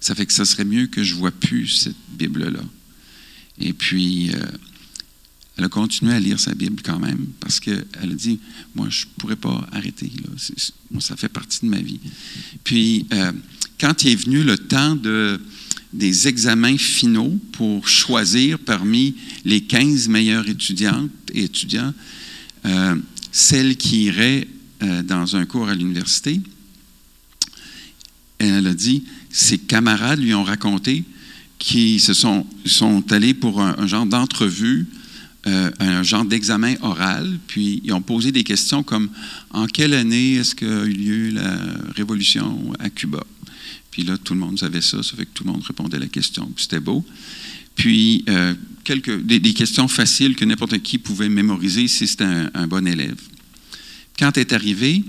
Ça fait que ça serait mieux que je vois plus cette Bible-là. Et puis, euh, elle a continué à lire sa Bible quand même, parce qu'elle a dit, moi, je ne pourrais pas arrêter. Ça fait partie de ma vie. Puis, euh, quand il est venu le temps de, des examens finaux pour choisir parmi les 15 meilleures étudiantes et étudiants, euh, celle qui irait euh, dans un cours à l'université. Elle a dit, ses camarades lui ont raconté qu'ils sont allés pour un, genre d'entrevue, euh, un genre d'examen oral, puis ils ont posé des questions comme En quelle année est-ce qu'a eu lieu la révolution à Cuba? Puis là, tout le monde savait ça, ça fait que tout le monde répondait à la question, c'était beau. Puis, euh, quelques, des, questions faciles que n'importe qui pouvait mémoriser si c'était un bon élève. Quand est arrivée,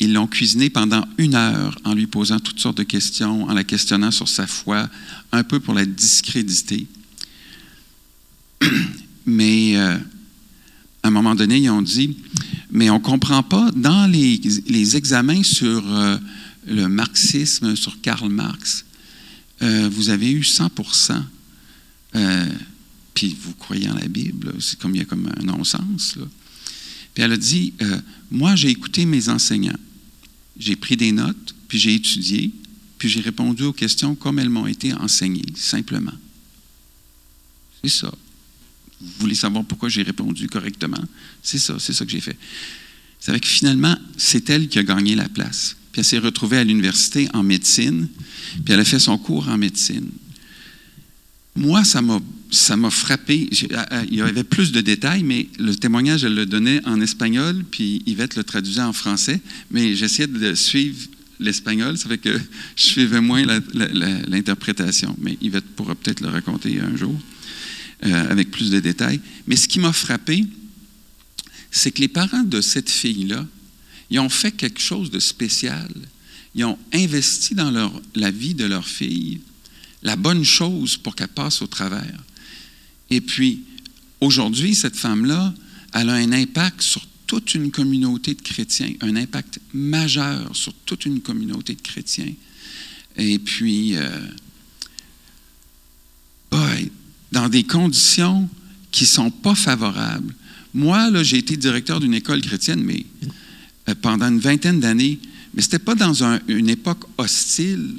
ils l'ont cuisiné pendant une heure en lui posant toutes sortes de questions, en la questionnant sur sa foi, un peu pour la discréditer. *clears throat* Mais euh, à un moment donné, ils ont dit, mais on ne comprend pas, dans les, examens sur euh, le marxisme, sur Karl Marx, euh, vous avez eu 100% puis vous croyez en la Bible, c'est comme il y a comme un non-sens. Puis elle a dit, euh, moi j'ai écouté mes enseignants, j'ai pris des notes, puis j'ai étudié, puis j'ai répondu aux questions comme elles m'ont été enseignées, simplement. C'est ça. Vous voulez savoir pourquoi j'ai répondu correctement? C'est ça, c'est ça que j'ai fait. C'est vrai que finalement, c'est elle qui a gagné la place. Puis elle s'est retrouvée à l'université en médecine, puis elle a fait son cours en médecine. Moi, ça m'a ça m'a frappé. Ah, ah, il y avait plus de détails, mais le témoignage, elle le donnait en espagnol, puis Yvette le traduisait en français. Mais j'essayais de suivre l'espagnol, ça fait que *laughs* je suivais moins l'interprétation. Mais Yvette pourra peut-être le raconter un jour euh, avec plus de détails. Mais ce qui m'a frappé, c'est que les parents de cette fille-là, Ils ont fait quelque chose de spécial. Ils ont investi dans la vie de leur fille la bonne chose pour qu'elle passe au travers. Et puis, aujourd'hui, cette femme-là, elle a un impact sur toute une communauté de chrétiens, un impact majeur sur toute une communauté de chrétiens. Et puis, euh, dans des conditions qui ne sont pas favorables. Moi, j'ai été directeur d'une école chrétienne, mais pendant une vingtaine d'années, mais ce n'était pas dans une époque hostile,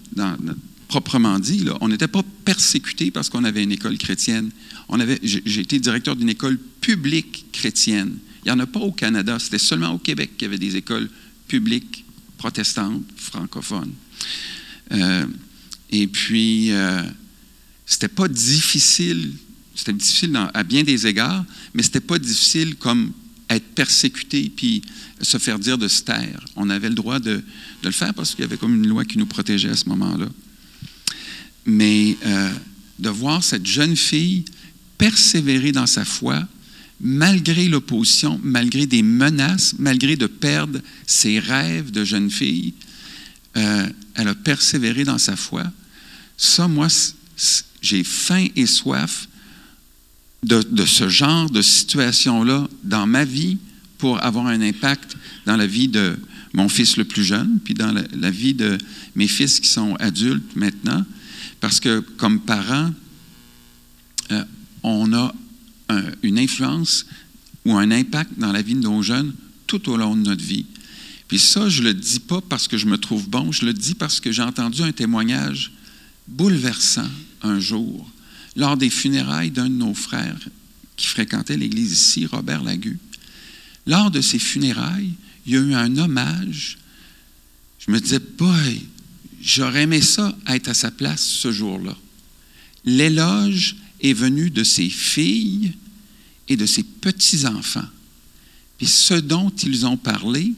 proprement dit. On n'était pas persécuté parce qu'on avait une école chrétienne. j'ai été directeur d'une école publique chrétienne. Il n'y en a pas au Canada, c'était seulement au Québec qu'il y avait des écoles publiques protestantes, francophones. Euh, et puis, euh, c'était pas difficile, c'était difficile à bien des égards, mais c'était pas difficile comme être persécuté puis se faire dire de se taire. On avait le droit de, le faire parce qu'il y avait comme une loi qui nous protégeait à ce moment-là. Mais euh, de voir cette jeune fille persévérer dans sa foi, malgré l'opposition, malgré des menaces, malgré de perdre ses rêves de jeune fille, euh, elle a persévéré dans sa foi. Ça, moi, j'ai faim et soif de, ce genre de situation-là dans ma vie pour avoir un impact dans la vie de mon fils le plus jeune, puis dans la, vie de mes fils qui sont adultes maintenant. Parce que comme parents, euh, on a une influence ou un impact dans la vie de nos jeunes tout au long de notre vie. Puis ça, je ne le dis pas parce que je me trouve bon, je le dis parce que j'ai entendu un témoignage bouleversant un jour lors des funérailles d'un de nos frères qui fréquentait l'église ici, Robert Lagu. Lors de ces funérailles, il y a eu un hommage. Je me disais, boy, j'aurais aimé ça être à sa place ce jour-là. L'éloge est venu de ses filles et de ses petits-enfants. Puis ce dont ils ont parlé,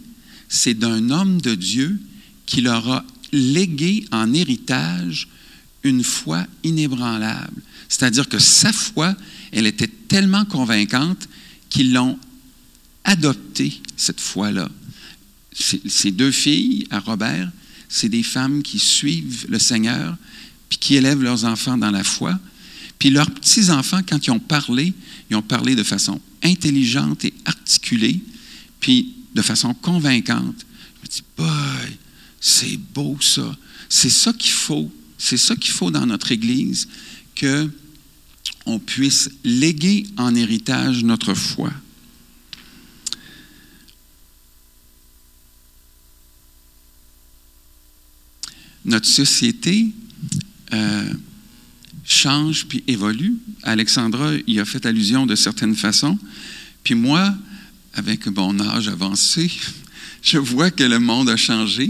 c'est d'un homme de Dieu qui leur a légué en héritage une foi inébranlable. C'est-à-dire que sa foi, elle était tellement convaincante qu'ils l'ont adoptée, cette foi-là. Ces deux filles, à Robert, c'est des femmes qui suivent le Seigneur, puis qui élèvent leurs enfants dans la foi. Puis leurs petits-enfants, quand ils ont parlé, ils ont parlé de façon intelligente et articulée, puis de façon convaincante. Je me dis, boy, c'est beau ça. C'est ça qu'il faut. C'est ça qu'il faut dans notre Église, que on puisse léguer en héritage notre foi. Notre société euh, change puis évolue. Alexandra y a fait allusion de certaines façons. Puis moi, avec mon âge avancé, *laughs* je vois que le monde a changé.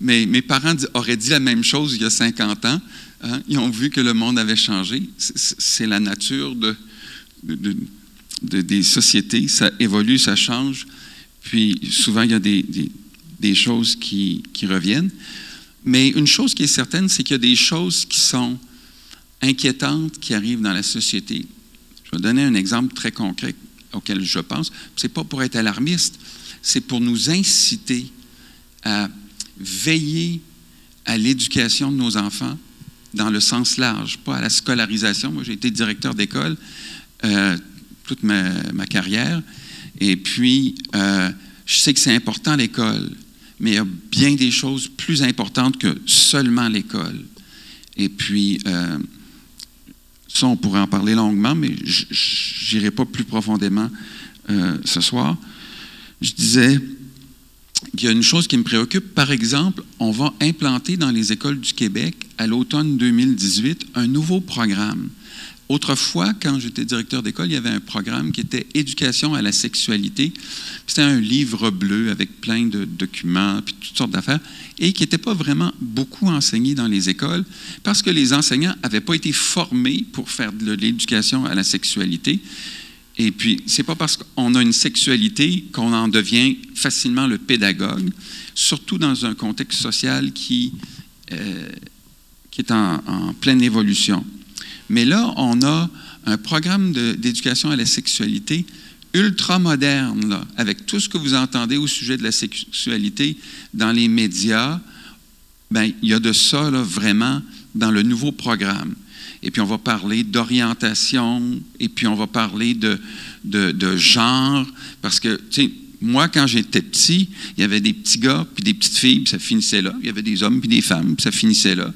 Mais mes parents auraient dit la même chose il y a 50 ans. Hein. Ils ont vu que le monde avait changé. C'est la nature de, des sociétés. Ça évolue, ça change. Puis souvent, il y a des, choses qui, qui, reviennent. Mais une chose qui est certaine, c'est qu'il y a des choses qui sont inquiétantes qui arrivent dans la société. Je vais donner un exemple très concret auquel je pense. Ce n'est pas pour être alarmiste, c'est pour nous inciter à veiller à l'éducation de nos enfants dans le sens large, pas à la scolarisation. Moi, j'ai été directeur d'école euh, toute ma, carrière. Et puis, euh, je sais que c'est important l'école, mais il y a bien des choses plus importantes que seulement l'école. Et puis, euh, ça, on pourrait en parler longuement, mais je n'irai pas plus profondément ce soir. Je disais, il y a une chose qui me préoccupe. Par exemple, on va implanter dans les écoles du Québec, à l'automne 2018, un nouveau programme. Autrefois, quand j'étais directeur d'école, il y avait un programme qui était Éducation à la sexualité. C'était un livre bleu avec plein de documents, puis toutes sortes d'affaires, et qui n'était pas vraiment beaucoup enseigné dans les écoles parce que les enseignants n'avaient pas été formés pour faire de l'éducation à la sexualité. Et puis, c'est pas parce qu'on a une sexualité qu'on en devient facilement le pédagogue, surtout dans un contexte social qui, euh, qui est en, pleine évolution. Mais là, on a un programme d'éducation à la sexualité ultra moderne, avec tout ce que vous entendez au sujet de la sexualité dans les médias, ben, il y a de ça là, vraiment dans le nouveau programme. Et puis on va parler d'orientation, et puis on va parler de, de, de genre, parce que, tu sais, moi, quand j'étais petit, il y avait des petits gars, puis des petites filles, puis ça finissait là. Il y avait des hommes, puis des femmes, puis ça finissait là.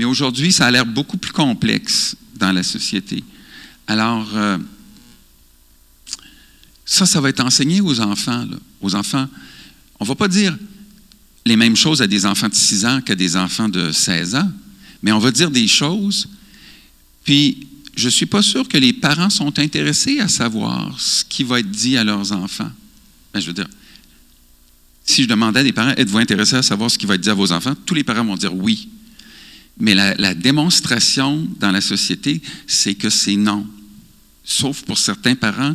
Mais aujourd'hui, ça a l'air beaucoup plus complexe dans la société. Alors, euh, ça, ça va être enseigné aux enfants. Aux enfants, on ne va pas dire les mêmes choses à des enfants de 6 ans qu'à des enfants de 16 ans, mais on va dire des choses. Puis, je ne suis pas sûr que les parents sont intéressés à savoir ce qui va être dit à leurs enfants. Ben, je veux dire, si je demandais à des parents, êtes-vous intéressés à savoir ce qui va être dit à vos enfants? Tous les parents vont dire oui. Mais la, démonstration dans la société, c'est que c'est non. Sauf pour certains parents,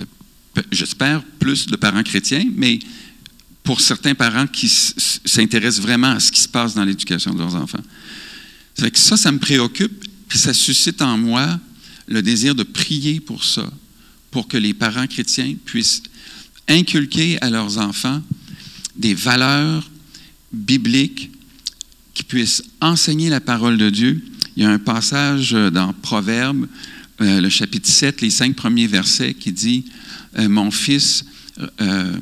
euh, j'espère plus de parents chrétiens, mais pour certains parents qui s'intéressent vraiment à ce qui se passe dans l'éducation de leurs enfants. Ça, que ça, ça me préoccupe, ça suscite en moi le désir de prier pour ça, pour que les parents chrétiens puissent inculquer à leurs enfants des valeurs bibliques qui puissent enseigner la parole de Dieu. Il y a un passage dans Proverbe, euh, le chapitre 7, les cinq premiers versets, qui dit euh, Mon fils, euh,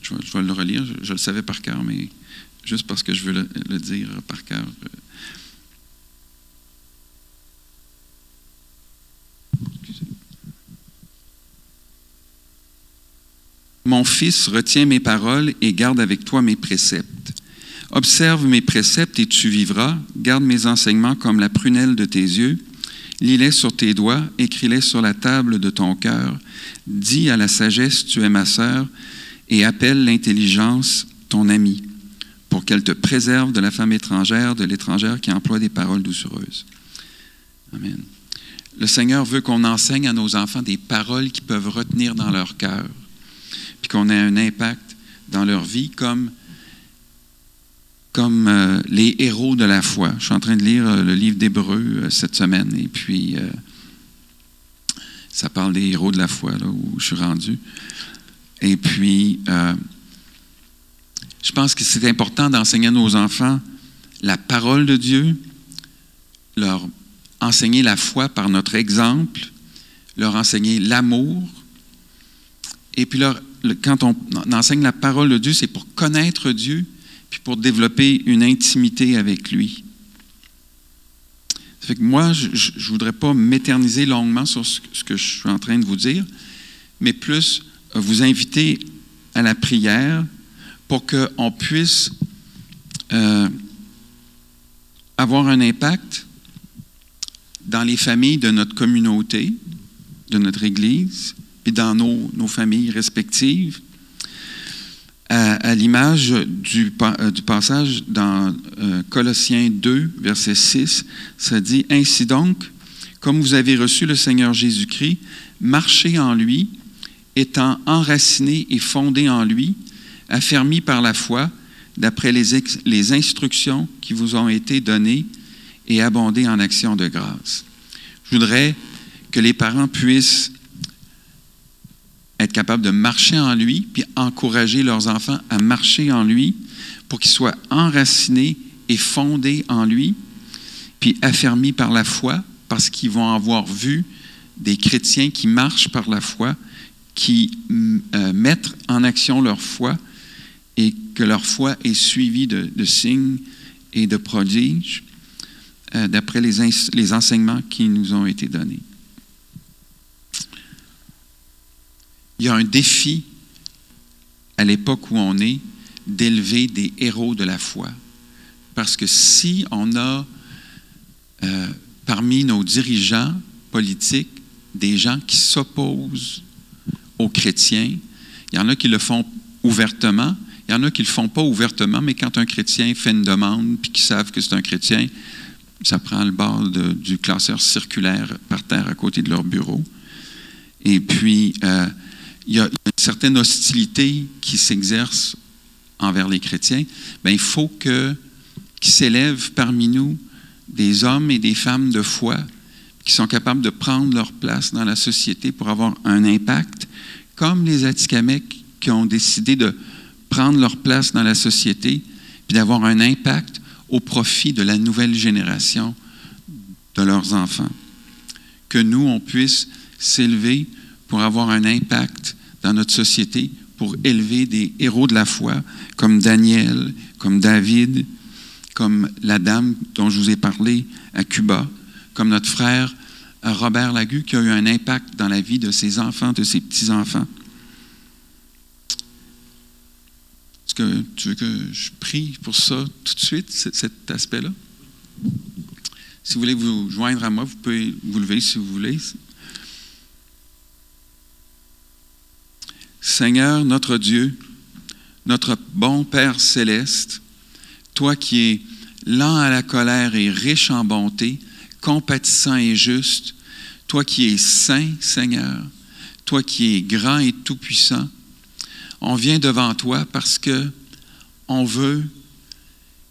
je, vais, le relire, je, le savais par cœur, mais juste parce que je veux le, le dire par cœur. Mon fils, retiens mes paroles et garde avec toi mes préceptes. Observe mes préceptes et tu vivras. Garde mes enseignements comme la prunelle de tes yeux. Lis-les sur tes doigts, écris-les sur la table de ton cœur. Dis à la sagesse, tu es ma sœur, et appelle l'intelligence ton ami, pour qu'elle te préserve de la femme étrangère, de l'étrangère qui emploie des paroles doucereuses. Amen. Le Seigneur veut qu'on enseigne à nos enfants des paroles qui peuvent retenir dans leur cœur puis qu'on ait un impact dans leur vie comme, comme euh, les héros de la foi. Je suis en train de lire euh, le livre d'Hébreu euh, cette semaine et puis ça parle des héros de la foi, là où je suis rendu. Et puis, je pense que c'est important d'enseigner à nos enfants la parole de Dieu, leur enseigner la foi par notre exemple, leur enseigner l'amour, et puis leur quand on enseigne la parole de Dieu, c'est pour connaître Dieu, puis pour développer une intimité avec lui. Ça fait que moi, je ne voudrais pas m'éterniser longuement sur ce, que je suis en train de vous dire, mais plus vous inviter à la prière pour qu'on puisse euh, avoir un impact dans les familles de notre communauté, de notre Église, puis dans nos familles respectives, à, l'image du, du, passage dans euh, Colossiens 2, verset 6, ça dit, Ainsi donc, comme vous avez reçu le Seigneur Jésus-Christ, marchez en lui, étant enracinés et fondés en lui, affermis par la foi, d'après les, les instructions qui vous ont été données et abondés en actions de grâce. Je voudrais que les parents puissent être capables de marcher en lui, puis encourager leurs enfants à marcher en lui pour qu'ils soient enracinés et fondés en lui, puis affermis par la foi, parce qu'ils vont avoir vu des chrétiens qui marchent par la foi, qui euh, mettent en action leur foi et que leur foi est suivie de, signes et de prodiges euh, d'après les enseignements qui nous ont été donnés. Il y a un défi à l'époque où on est d'élever des héros de la foi. Parce que si on a euh, parmi nos dirigeants politiques des gens qui s'opposent aux chrétiens, il y en a qui le font ouvertement, il y en a qui ne le font pas ouvertement, mais quand un chrétien fait une demande puis qu'ils savent que c'est un chrétien, ça prend le bord du classeur circulaire par terre à côté de leur bureau. Et puis, euh, il y a une certaine hostilité qui s'exerce envers les chrétiens, bien, il faut que, qu'il s'élève parmi nous des hommes et des femmes de foi qui sont capables de prendre leur place dans la société pour avoir un impact, comme les Atikamekw qui ont décidé de prendre leur place dans la société, puis d'avoir un impact au profit de la nouvelle génération de leurs enfants. Que nous, on puisse s'élever pour avoir un impact dans notre société, pour élever des héros de la foi comme Daniel, comme David, comme la dame dont je vous ai parlé à Cuba, comme notre frère euh, Robert Lagu, qui a eu un impact dans la vie de ses enfants, de ses petits-enfants. Est-ce que tu veux que je prie pour ça tout de suite, cet aspect-là? Si vous voulez vous joindre à moi, vous pouvez vous lever si vous voulez. Seigneur, notre Dieu, notre bon Père céleste, toi qui es lent à la colère et riche en bonté, compatissant et juste, toi qui es saint, Seigneur, toi qui es grand et tout-puissant, on vient devant toi parce que on veut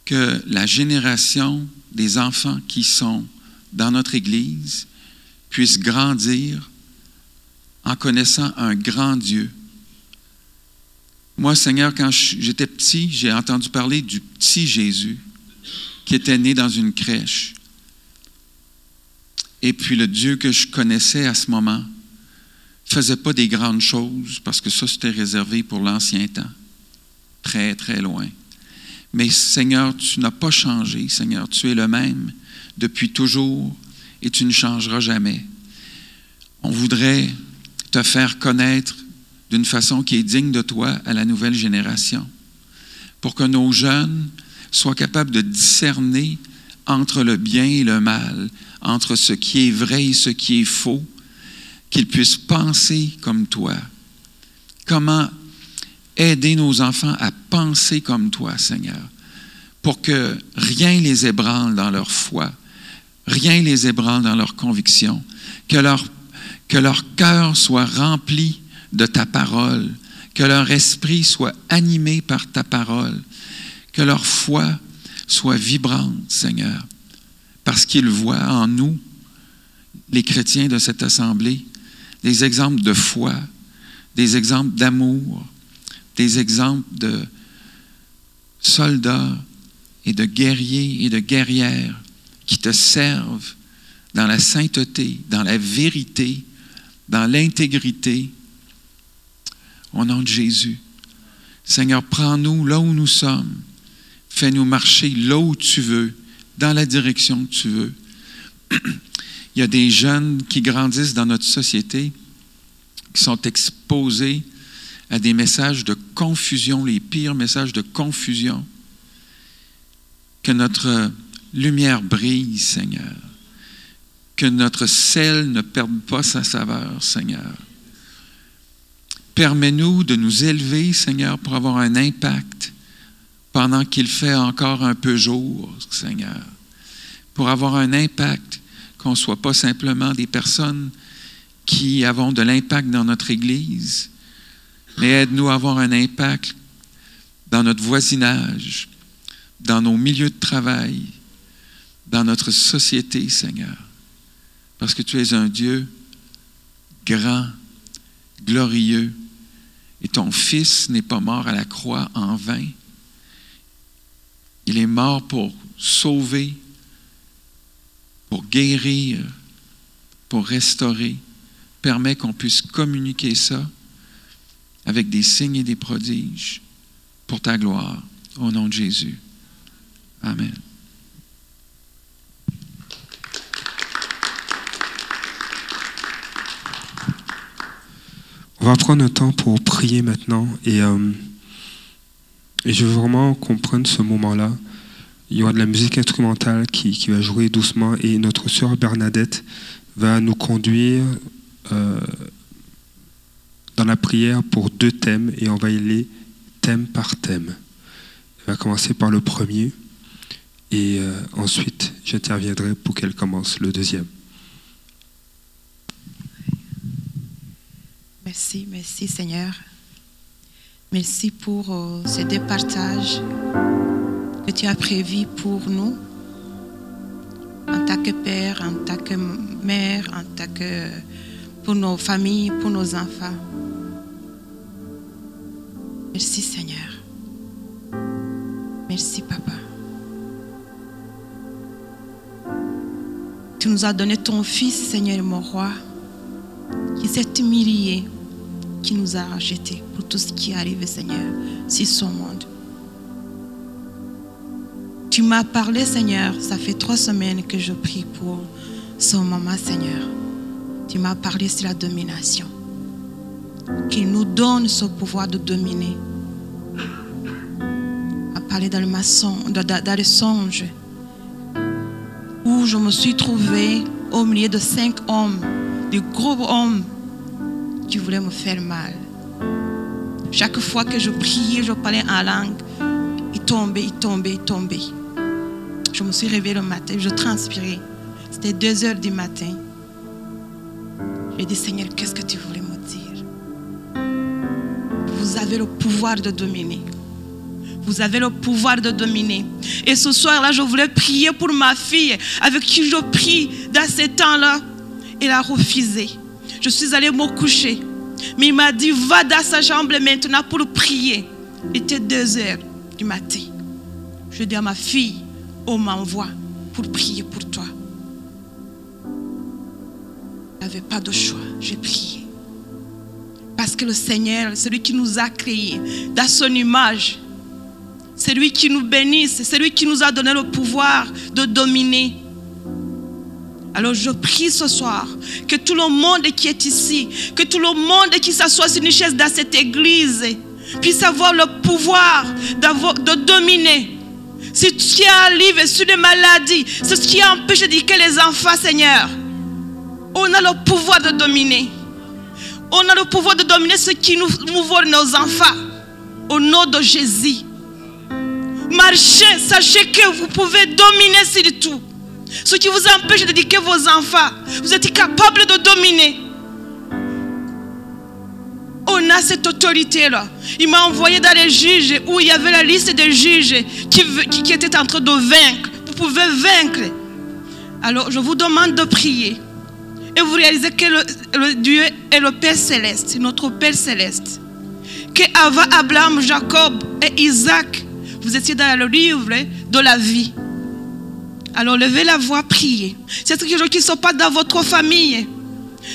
que la génération des enfants qui sont dans notre Église puisse grandir en connaissant un grand Dieu. Moi, Seigneur, quand j'étais petit, j'ai entendu parler du petit Jésus qui était né dans une crèche. Et puis le Dieu que je connaissais à ce moment ne faisait pas des grandes choses parce que ça, c'était réservé pour l'ancien temps, très, très loin. Mais Seigneur, tu n'as pas changé, Seigneur, tu es le même depuis toujours et tu ne changeras jamais. On voudrait te faire connaître d'une façon qui est digne de toi à la nouvelle génération, pour que nos jeunes soient capables de discerner entre le bien et le mal, entre ce qui est vrai et ce qui est faux, qu'ils puissent penser comme toi. Comment aider nos enfants à penser comme toi, Seigneur, pour que rien les ébranle dans leur foi, rien les ébranle dans leur conviction, que leur, que leur cœur soit rempli de ta parole, que leur esprit soit animé par ta parole, que leur foi soit vibrante, Seigneur, parce qu'ils voient en nous, les chrétiens de cette assemblée, des exemples de foi, des exemples d'amour, des exemples de soldats et de guerriers et de guerrières qui te servent dans la sainteté, dans la vérité, dans l'intégrité. Au nom de Jésus. Seigneur, prends-nous là où nous sommes. Fais-nous marcher là où tu veux dans la direction que tu veux. Il y a des jeunes qui grandissent dans notre société, qui sont exposés à des messages de confusion, les pires messages de confusion. Que notre lumière brille, Seigneur. Que notre sel ne perde pas sa saveur, Seigneur. Permets-nous de nous élever, Seigneur, pour avoir un impact pendant qu'il fait encore un peu jour, Seigneur pour avoir un impact, qu'on ne soit pas simplement des personnes qui avons de l'impact dans notre Église, mais aide-nous à avoir un impact dans notre voisinage, dans nos milieux de travail, dans notre société, Seigneur. Parce que tu es un Dieu grand, glorieux, et ton Fils n'est pas mort à la croix en vain. Il est mort pour sauver, pour guérir, pour restaurer. Permet qu'on puisse communiquer ça avec des signes et des prodiges pour ta gloire. Au nom de Jésus. Amen. On va prendre un temps pour prier maintenant et, euh, et je veux vraiment qu'on prenne ce moment-là il y aura de la musique instrumentale qui, va jouer doucement et notre sœur Bernadette va nous conduire euh, dans la prière pour deux thèmes et on va y aller thème par thème. Elle va commencer par le premier et euh, ensuite j'interviendrai pour qu'elle commence le deuxième. Merci, merci Seigneur. Merci pour euh, ces deux partages que tu as prévu pour nous. en tant que père, en tant que mère, en tant que pour nos familles, pour nos enfants. Merci Seigneur. Merci Papa. Tu nous as donné ton Fils, Seigneur mon roi, qui s'est humilié, qui nous a rachetés pour tout ce qui arrive, Seigneur, sur son monde. Tu m'as parlé, Seigneur, ça fait trois semaines que je prie pour son maman, Seigneur. Tu m'as parlé sur la domination. Qu'il nous donne ce pouvoir de dominer. M'as parlé dans le, maçon, dans le songe où je me suis trouvée au milieu de cinq hommes, de gros hommes qui voulaient me faire mal. Chaque fois que je priais, je parlais en langue, il tombait, il tombait, il tombait. Je me suis réveillée le matin, je transpirais. C'était deux heures du matin. J'ai dit, Seigneur, qu'est-ce que tu voulais me dire? Vous avez le pouvoir de dominer. Vous avez le pouvoir de dominer. Et ce soir-là, je voulais prier pour ma fille avec qui je prie dans ces temps-là. Elle a refusé. Je suis allée me coucher. Mais il m'a dit, va dans sa chambre maintenant pour prier. Il était deux heures du matin. Je dis à ma fille, on m'envoie pour prier pour toi. Je n'avais pas de choix. J'ai prié. Parce que le Seigneur, celui qui nous a créés dans son image, c'est lui qui nous bénisse, c'est lui qui nous a donné le pouvoir de dominer. Alors je prie ce soir que tout le monde qui est ici, que tout le monde qui s'assoit sur une chaise dans cette église puisse avoir le pouvoir de dominer. C'est ce qui arrive sur les maladies, c'est ce qui empêche d'éduquer les enfants, Seigneur. On a le pouvoir de dominer. On a le pouvoir de dominer ce qui nous, nous vole nos enfants. Au nom de Jésus. Marchez, sachez que vous pouvez dominer sur tout. Ce qui vous empêche d'éduquer vos enfants, vous êtes capable de dominer. On a cette autorité-là. Il m'a envoyé dans les juges où il y avait la liste des juges qui, qui, étaient en train de vaincre. Vous pouvez vaincre. Alors, je vous demande de prier. Et vous réalisez que le Dieu est le Père céleste, notre Père céleste. Que avant Abraham, Jacob et Isaac, vous étiez dans le livre de la vie. Alors levez la voix, priez. C'est quelque chose qui ne sont pas dans votre famille.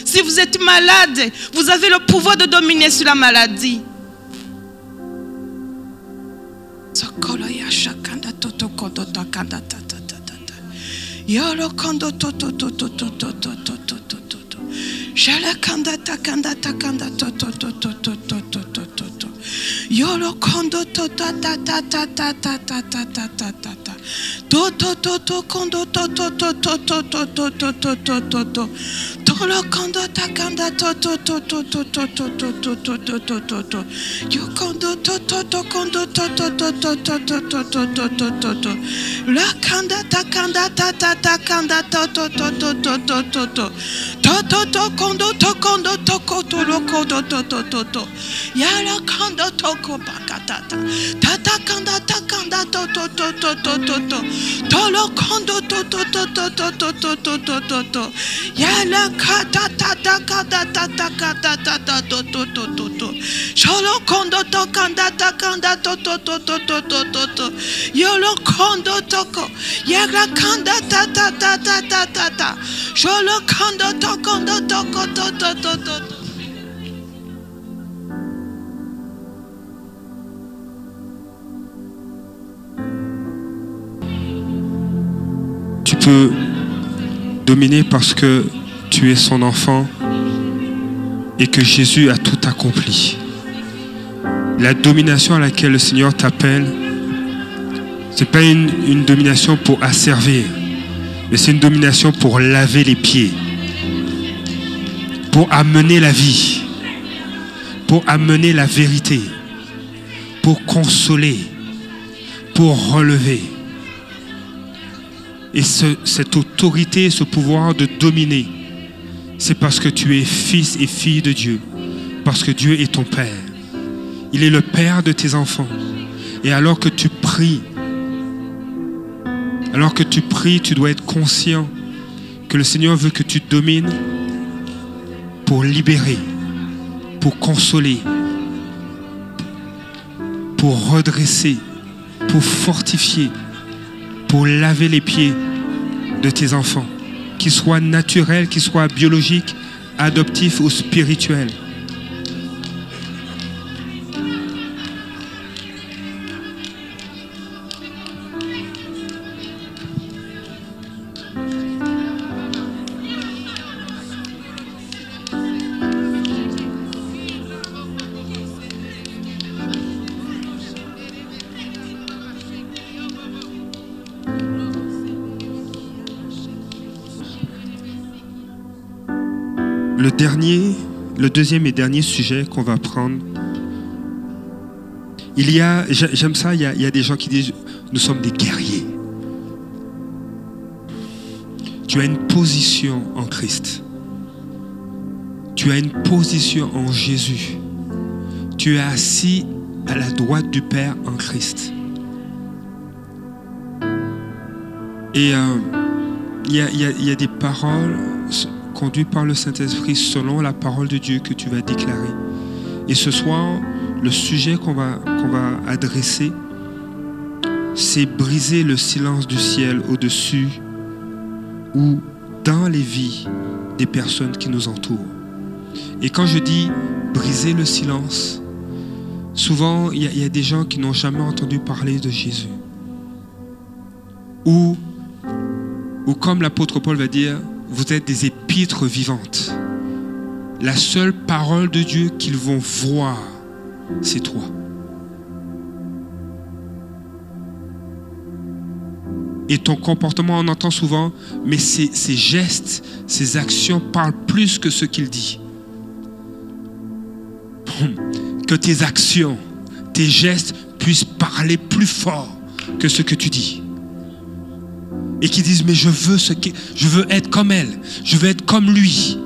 Si vous êtes malade, vous avez le pouvoir de dominer sur la maladie. 喜んどとたたたたたたたたたたたたたたたたたんたたたたたたたたたたたたたたたたんたたたんだたたたたたたたたたたたたたたたたんたたたたたんたたたたたたたたたたたたたたたんだたたんだたたたかんだたたたたたたたたたたたたんたたたんたたたたたたたたたたたたたたん kando toko bakatata. Tata kanda ta kanda to to to to to to to. Tolo kondo to to to to to to to to to to to. Yala kata ta kata ta kata tata to to to to to. Sholo kondo to kanda ta kanda to to to to to to to to. Yolo kondo toko. Yala kanda ta ta ta ta ta ta tata. Sholo kondo to kondo toko to to to to to. Dominer parce que tu es son enfant et que Jésus a tout accompli. La domination à laquelle le Seigneur t'appelle, ce n'est pas une domination pour asservir, mais c'est une domination pour laver les pieds, pour amener la vie, pour amener la vérité, pour consoler, pour relever. Et ce- cette autorité, ce pouvoir de dominer, c'est parce que tu es fils et fille de Dieu, parce que Dieu est ton Père. Il est le Père de tes enfants. Et alors que tu pries, Alors que tu pries, tu dois être conscient que le Seigneur veut que tu domines pour libérer, pour consoler, pour redresser, pour fortifier, pour laver les pieds de tes enfants, qu'ils soient naturels, qu'ils soient biologiques, adoptifs ou spirituels. Dernier, le deuxième et dernier sujet qu'on va prendre, il y a, j'ai- j'aime ça, il y a, des gens qui disent, nous sommes des guerriers. Tu as une position en Christ. Tu as une position en Jésus. Tu es assis à la droite du Père en Christ. Et euh, il y a des paroles conduites par le Saint-Esprit selon la parole de Dieu que tu vas déclarer. Et ce soir, le sujet qu'on va, qu'on va adresser, c'est briser le silence du ciel au-dessus ou dans les vies des personnes qui nous entourent. Et quand je dis briser le silence, souvent il y, a- il y a des gens qui n'ont jamais entendu parler de Jésus. Ou ou comme l'apôtre Paul va dire, vous êtes des vivantes. La seule parole de Dieu qu'ils vont voir, c'est toi. Et ton comportement, on entend souvent, mais ses, ses gestes, ses actions parlent plus que ce qu'il dit. Que tes actions, tes gestes puissent parler plus fort que ce que tu dis et qui disent mais je veux ce être comme elle, je veux être comme lui.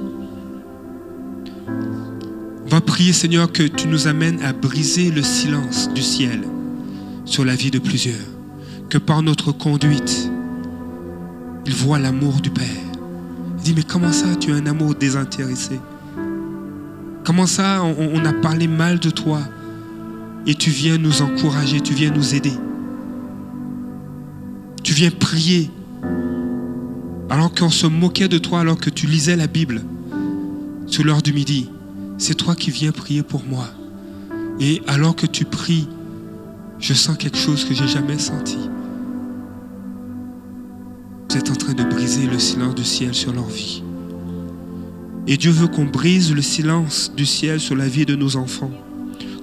Va prier Seigneur que tu nous amènes à briser le silence du ciel sur la vie de plusieurs, que par notre conduite, ils voient l'amour du Père. Il dit mais comment ça tu as un amour désintéressé? Comment ça on a parlé mal de toi et tu viens nous encourager, tu viens nous aider? Tu viens prier alors qu'on se moquait de toi alors que tu lisais la Bible sur l'heure du midi. C'est toi qui viens prier pour moi. Et alors que tu pries, je sens quelque chose que j'ai jamais senti. Vous êtes en train de briser le silence du ciel sur leur vie. Et Dieu veut qu'on brise le silence du ciel sur la vie de nos enfants.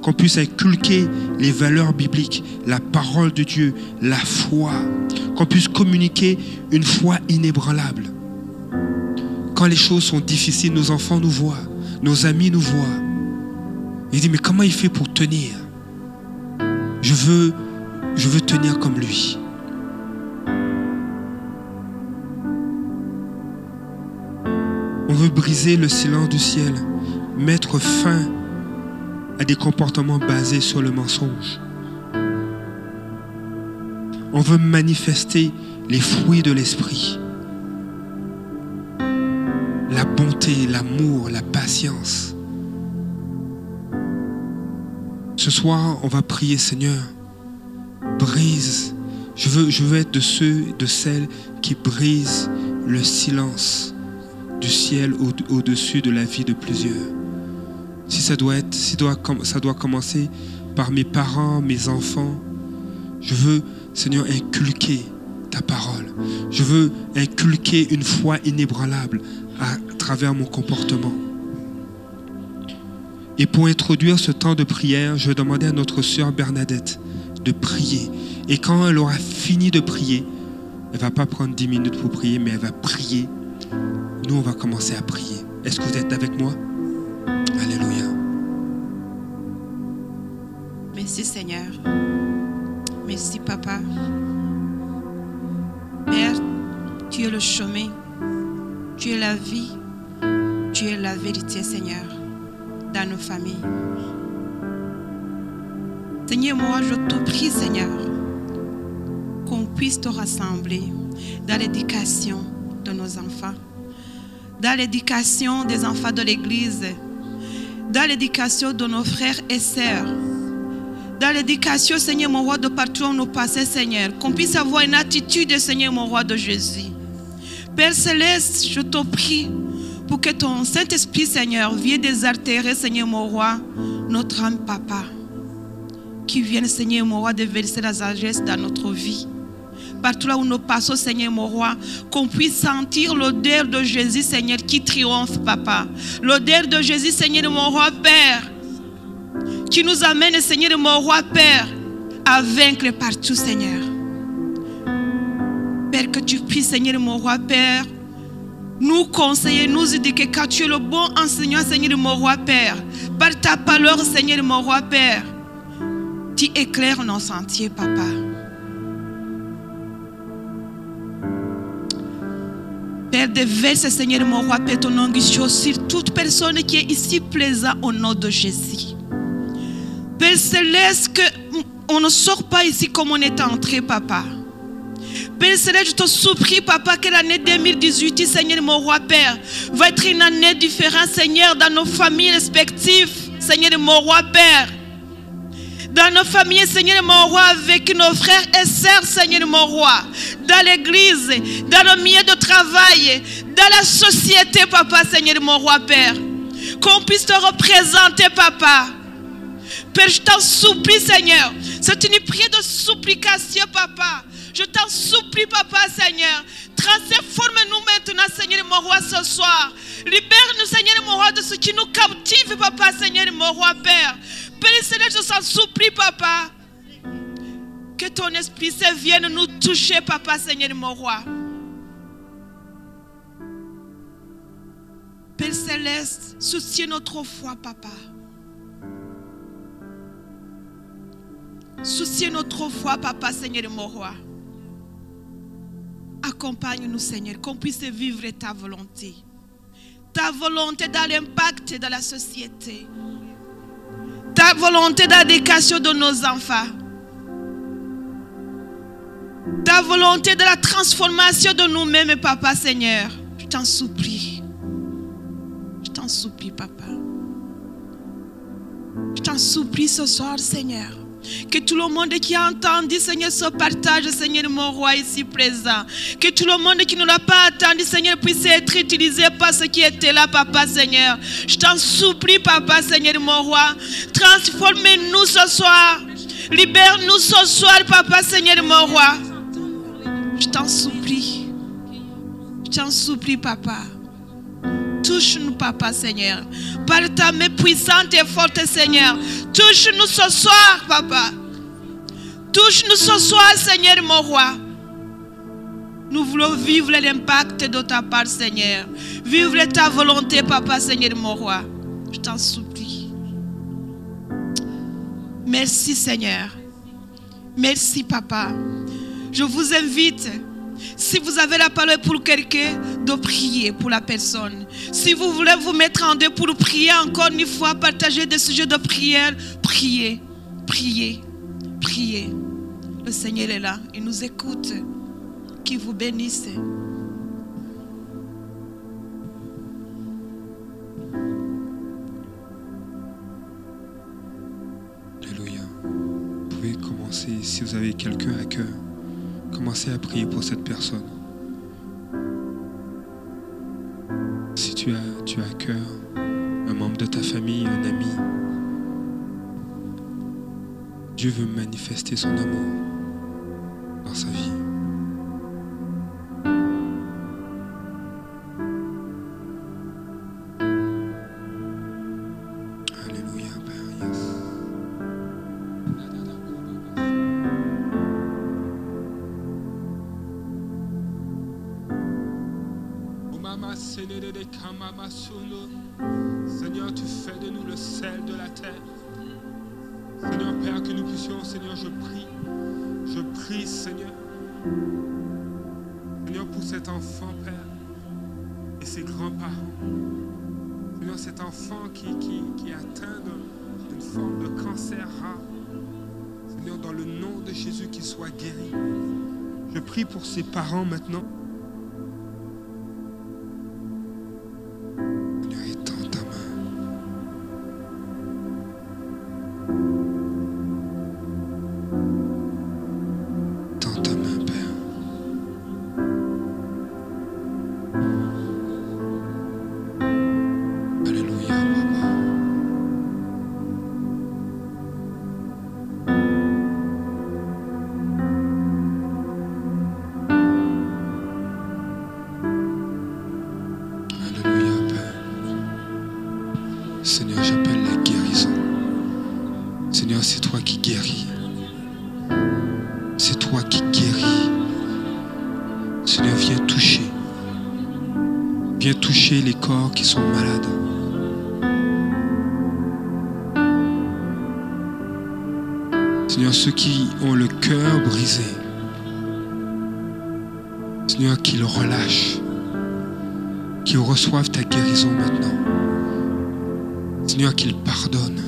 Qu'on puisse inculquer les valeurs bibliques, la parole de Dieu, la foi. Qu'on puisse communiquer une foi inébranlable. Quand les choses sont difficiles, nos enfants nous voient, nos amis nous voient. Il dit, mais comment il fait pour tenir? Je veux, je veux tenir comme lui. On veut briser le silence du ciel, mettre fin à des comportements basés sur le mensonge. On veut manifester les fruits de l'esprit. La bonté, l'amour, la patience. Ce soir, on va prier, Seigneur, brise. Je veux, je veux être de ceux, de celles qui brisent le silence du ciel au- au-dessus de la vie de plusieurs. Si ça doit être, si doit, ça doit commencer par mes parents, mes enfants, je veux, Seigneur, inculquer ta parole. Je veux inculquer une foi inébranlable à travers mon comportement. Et pour introduire ce temps de prière, je vais demander à notre sœur Bernadette de prier. Et quand elle aura fini de prier, elle va pas prendre 10 minutes pour prier, mais elle va prier. Nous, on va commencer à prier. Est-ce que vous êtes avec moi? Alléluia. Merci Seigneur. Merci Papa. Père, tu es le chemin, tu es la vie, tu es la vérité Seigneur dans nos familles. Seigneur, moi je te prie Seigneur qu'on puisse te rassembler dans l'éducation de nos enfants, dans l'éducation des enfants de l'Église, dans l'éducation de nos frères et sœurs, dans l'éducation, Seigneur mon roi, de partout où nous passons, Seigneur, qu'on puisse avoir une attitude, Seigneur mon roi de Jésus. Père céleste, je te prie pour que ton Saint-Esprit, Seigneur, vienne désaltérer, Seigneur mon roi, notre âme, Papa. Qui vienne, Seigneur mon roi, déverser la sagesse dans notre vie. Partout là où nous passons, Seigneur mon roi, qu'on puisse sentir l'odeur de Jésus, Seigneur, qui triomphe, Papa. L'odeur de Jésus, Seigneur mon roi, Père, qui nous amène, Seigneur mon roi, Père, à vaincre partout, Seigneur. Père, que tu puisses, Seigneur mon roi, Père, nous conseiller, nous éduquer, car tu es le bon enseignant, Seigneur mon roi, Père. Par ta parole, Seigneur mon roi, Père, tu éclaires nos sentiers, Papa. Père, déverse, Seigneur mon roi, Père, ton onction sur toute personne qui est ici présente au nom de Jésus. Père céleste, que on ne sort pas ici comme on est entré, Papa. Père céleste, je te supplie, Papa, que l'année 2018, Seigneur mon roi, Père, va être une année différente, Seigneur, dans nos familles respectives, Seigneur mon roi, Père. Dans nos familles, Seigneur mon roi, avec nos frères et sœurs, Seigneur mon roi. Dans l'église, dans le milieu de travail, dans la société, Papa, Seigneur mon roi, Père. Qu'on puisse te représenter, Papa. Père, je t'en supplie, Seigneur. C'est une prière de supplication, Papa. Je t'en supplie, Papa, Seigneur. Transforme-nous maintenant, Seigneur, mon roi, ce soir. Libère-nous, Seigneur, mon roi, de ce qui nous captive, Papa, Seigneur, mon roi, Père. Père Seigneur, je t'en supplie, Papa. Que ton esprit Saint vienne nous toucher, Papa, Seigneur, mon roi. Père Céleste, soucie notre foi, Papa. Soucie notre foi, Papa, Seigneur, mon roi. Accompagne-nous, Seigneur, qu'on puisse vivre ta volonté. Ta volonté dans l'impact de la société. Ta volonté dans de nos enfants. Ta volonté de la transformation de nous-mêmes, Papa, Seigneur. Je t'en supplie. Je t'en supplie, Papa. Je t'en supplie ce soir, Seigneur. Que tout le monde qui a entendu, Seigneur, se partage, Seigneur, mon roi ici présent. Que tout le monde qui ne l'a pas entendu, Seigneur, puisse être utilisé par ce qui était là, Papa, Seigneur. Je t'en supplie, Papa, Seigneur, mon roi. Transforme-nous ce soir. Libère-nous ce soir, Papa, Seigneur, mon roi. Je t'en supplie. Je t'en supplie, Papa. Touche-nous, Papa, Seigneur. Par ta main puissante et forte, Seigneur. Touche-nous ce soir, Papa. Touche-nous ce soir, Seigneur, mon roi. Nous voulons vivre l'impact de ta part, Seigneur. Vivre ta volonté, Papa, Seigneur, mon roi. Je t'en supplie. Merci, Seigneur. Merci, Papa. Je vous invite si vous avez la parole pour quelqu'un, de prier pour la personne. Si vous voulez vous mettre en deux pour prier encore une fois, partager des sujets de prière, priez, priez, priez. Le Seigneur est là, il nous écoute. Qui vous bénisse. Alléluia. Vous pouvez commencer, si vous avez quelqu'un à cœur, commencez à prier pour cette personne. Si tu as, tu as à cœur un membre de ta famille, un ami, Dieu veut manifester son amour dans sa vie. Seigneur, je prie, je prie, Seigneur, Seigneur, pour cet enfant, Père, et ses grands-parents. Seigneur, cet enfant qui, qui, qui est atteint d'une forme de cancer rare. Seigneur, dans le nom de Jésus, qu'il soit guéri. Je prie pour ses parents maintenant. Corps qui sont malades. Seigneur, ceux qui ont le cœur brisé. Seigneur, qu'ils relâchent qu'ils reçoivent ta guérison maintenant. Seigneur, qu'ils pardonnent.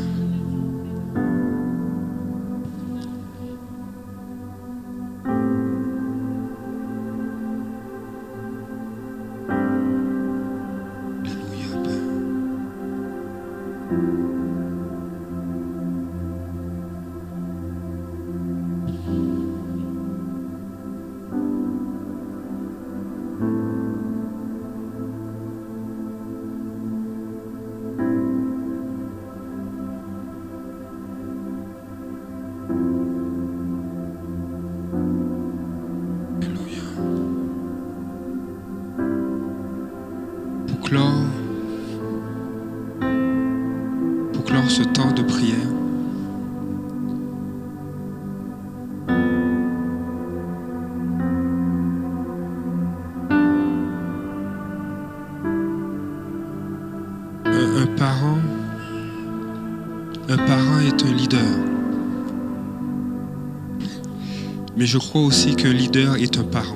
Je crois aussi qu'un leader est un parent.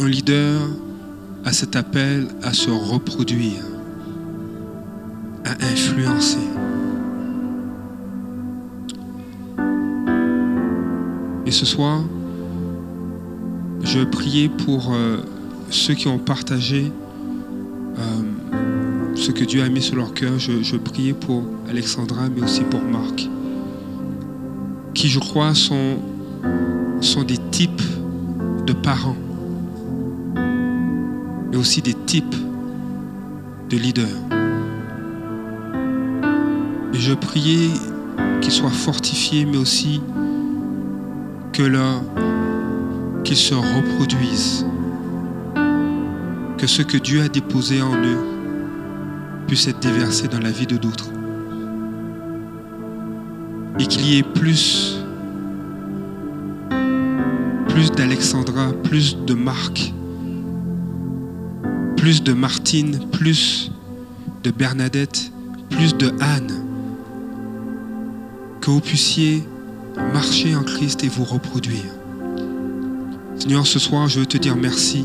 Un leader a cet appel à se reproduire, à influencer. Et ce soir, je priais pour euh, ceux qui ont partagé euh, ce que Dieu a mis sur leur cœur. Je, je priais pour Alexandra, mais aussi pour Marc qui, je crois, sont, sont des types de parents, mais aussi des types de leaders. Et je priais qu'ils soient fortifiés, mais aussi que leur, qu'ils se reproduisent, que ce que Dieu a déposé en eux puisse être déversé dans la vie de d'autres et qu'il y ait plus, plus d'Alexandra, plus de Marc, plus de Martine, plus de Bernadette, plus de Anne. Que vous puissiez marcher en Christ et vous reproduire. Seigneur, ce soir, je veux te dire merci.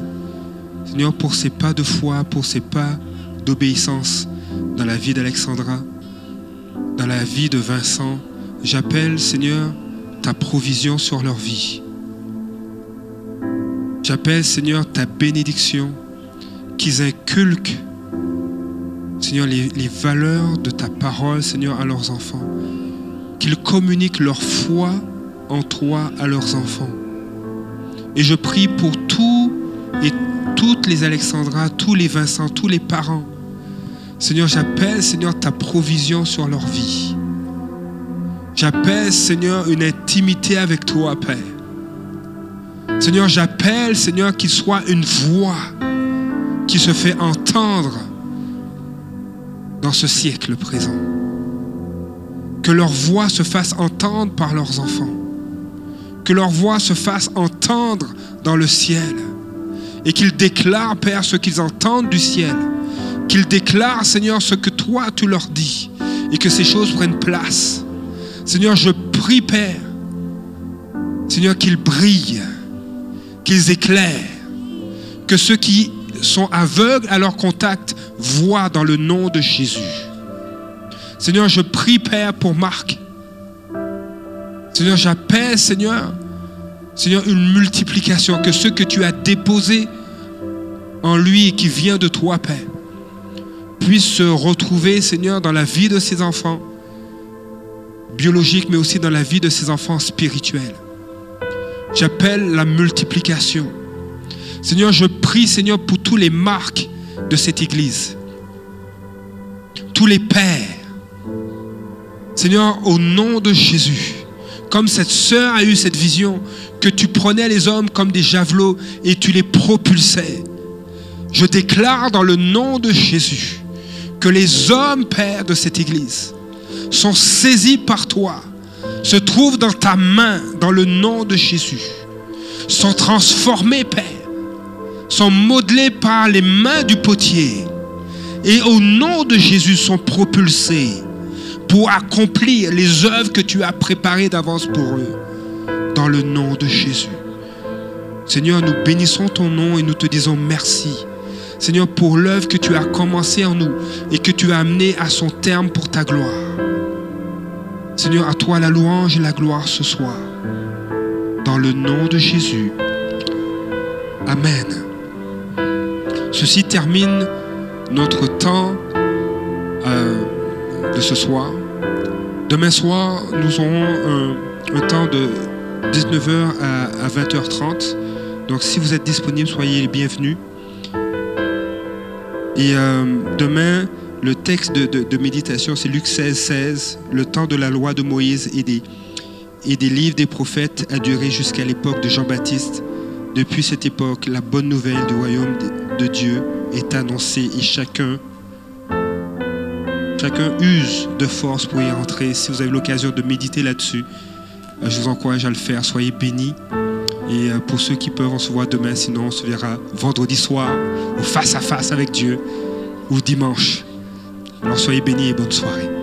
Seigneur, pour ces pas de foi, pour ces pas d'obéissance dans la vie d'Alexandra, dans la vie de Vincent, J'appelle, Seigneur, ta provision sur leur vie. J'appelle, Seigneur, ta bénédiction, qu'ils inculquent, Seigneur, les, valeurs de ta parole, Seigneur, à leurs enfants. Qu'ils communiquent leur foi en toi à leurs enfants. Et je prie pour tous et toutes les Alexandras, tous les Vincent, tous les parents. Seigneur, j'appelle, Seigneur, ta provision sur leur vie. J'appelle, Seigneur, une intimité avec toi, Père. Seigneur, j'appelle, Seigneur, qu'il soit une voix qui se fait entendre dans ce siècle présent. Que leur voix se fasse entendre par leurs enfants. Que leur voix se fasse entendre dans le ciel. Et qu'ils déclarent, Père, ce qu'ils entendent du ciel. Qu'ils déclarent, Seigneur, ce que toi, tu leur dis. Et que ces choses prennent place. Seigneur, je prie, Père, Seigneur, qu'ils brillent, qu'ils éclairent, que ceux qui sont aveugles à leur contact voient dans le nom de Jésus. Seigneur, je prie, Père, pour Marc. Seigneur, j'appelle, Seigneur, Seigneur, une multiplication, que ce que tu as déposé en lui et qui vient de toi, Père, puisse se retrouver, Seigneur, dans la vie de ses enfants biologiques, mais aussi dans la vie de ses enfants spirituels. J'appelle la multiplication. Seigneur, je prie, Seigneur, pour tous les marques de cette Église, tous les pères. Seigneur, au nom de Jésus, comme cette sœur a eu cette vision, que tu prenais les hommes comme des javelots et tu les propulsais. Je déclare dans le nom de Jésus que les hommes, Père, de cette Église sont saisis par toi, se trouvent dans ta main, dans le nom de Jésus, sont transformés, Père, sont modelés par les mains du potier et au nom de Jésus sont propulsés pour accomplir les œuvres que tu as préparées d'avance pour eux, dans le nom de Jésus. Seigneur, nous bénissons ton nom et nous te disons merci. Seigneur, pour l'œuvre que tu as commencée en nous et que tu as amenée à son terme pour ta gloire. Seigneur, à toi la louange et la gloire ce soir. Dans le nom de Jésus. Amen. Ceci termine notre temps euh, de ce soir. Demain soir, nous aurons un, temps de 19h à, à 20h30. Donc si vous êtes disponible, soyez les bienvenus. Et euh, demain, le texte de, méditation, c'est Luc 16, 16. Le temps de la loi de Moïse et des, et des livres des prophètes a duré jusqu'à l'époque de Jean-Baptiste. Depuis cette époque, la bonne nouvelle du royaume de, de Dieu est annoncée et chacun, chacun use de force pour y entrer. Si vous avez l'occasion de méditer là-dessus, euh, je vous encourage à le faire. Soyez bénis. Et euh, pour ceux qui peuvent, on se voit demain. Sinon, on se verra vendredi soir ou face à face avec Dieu ou dimanche. Alors soyez bénis et bonne soirée.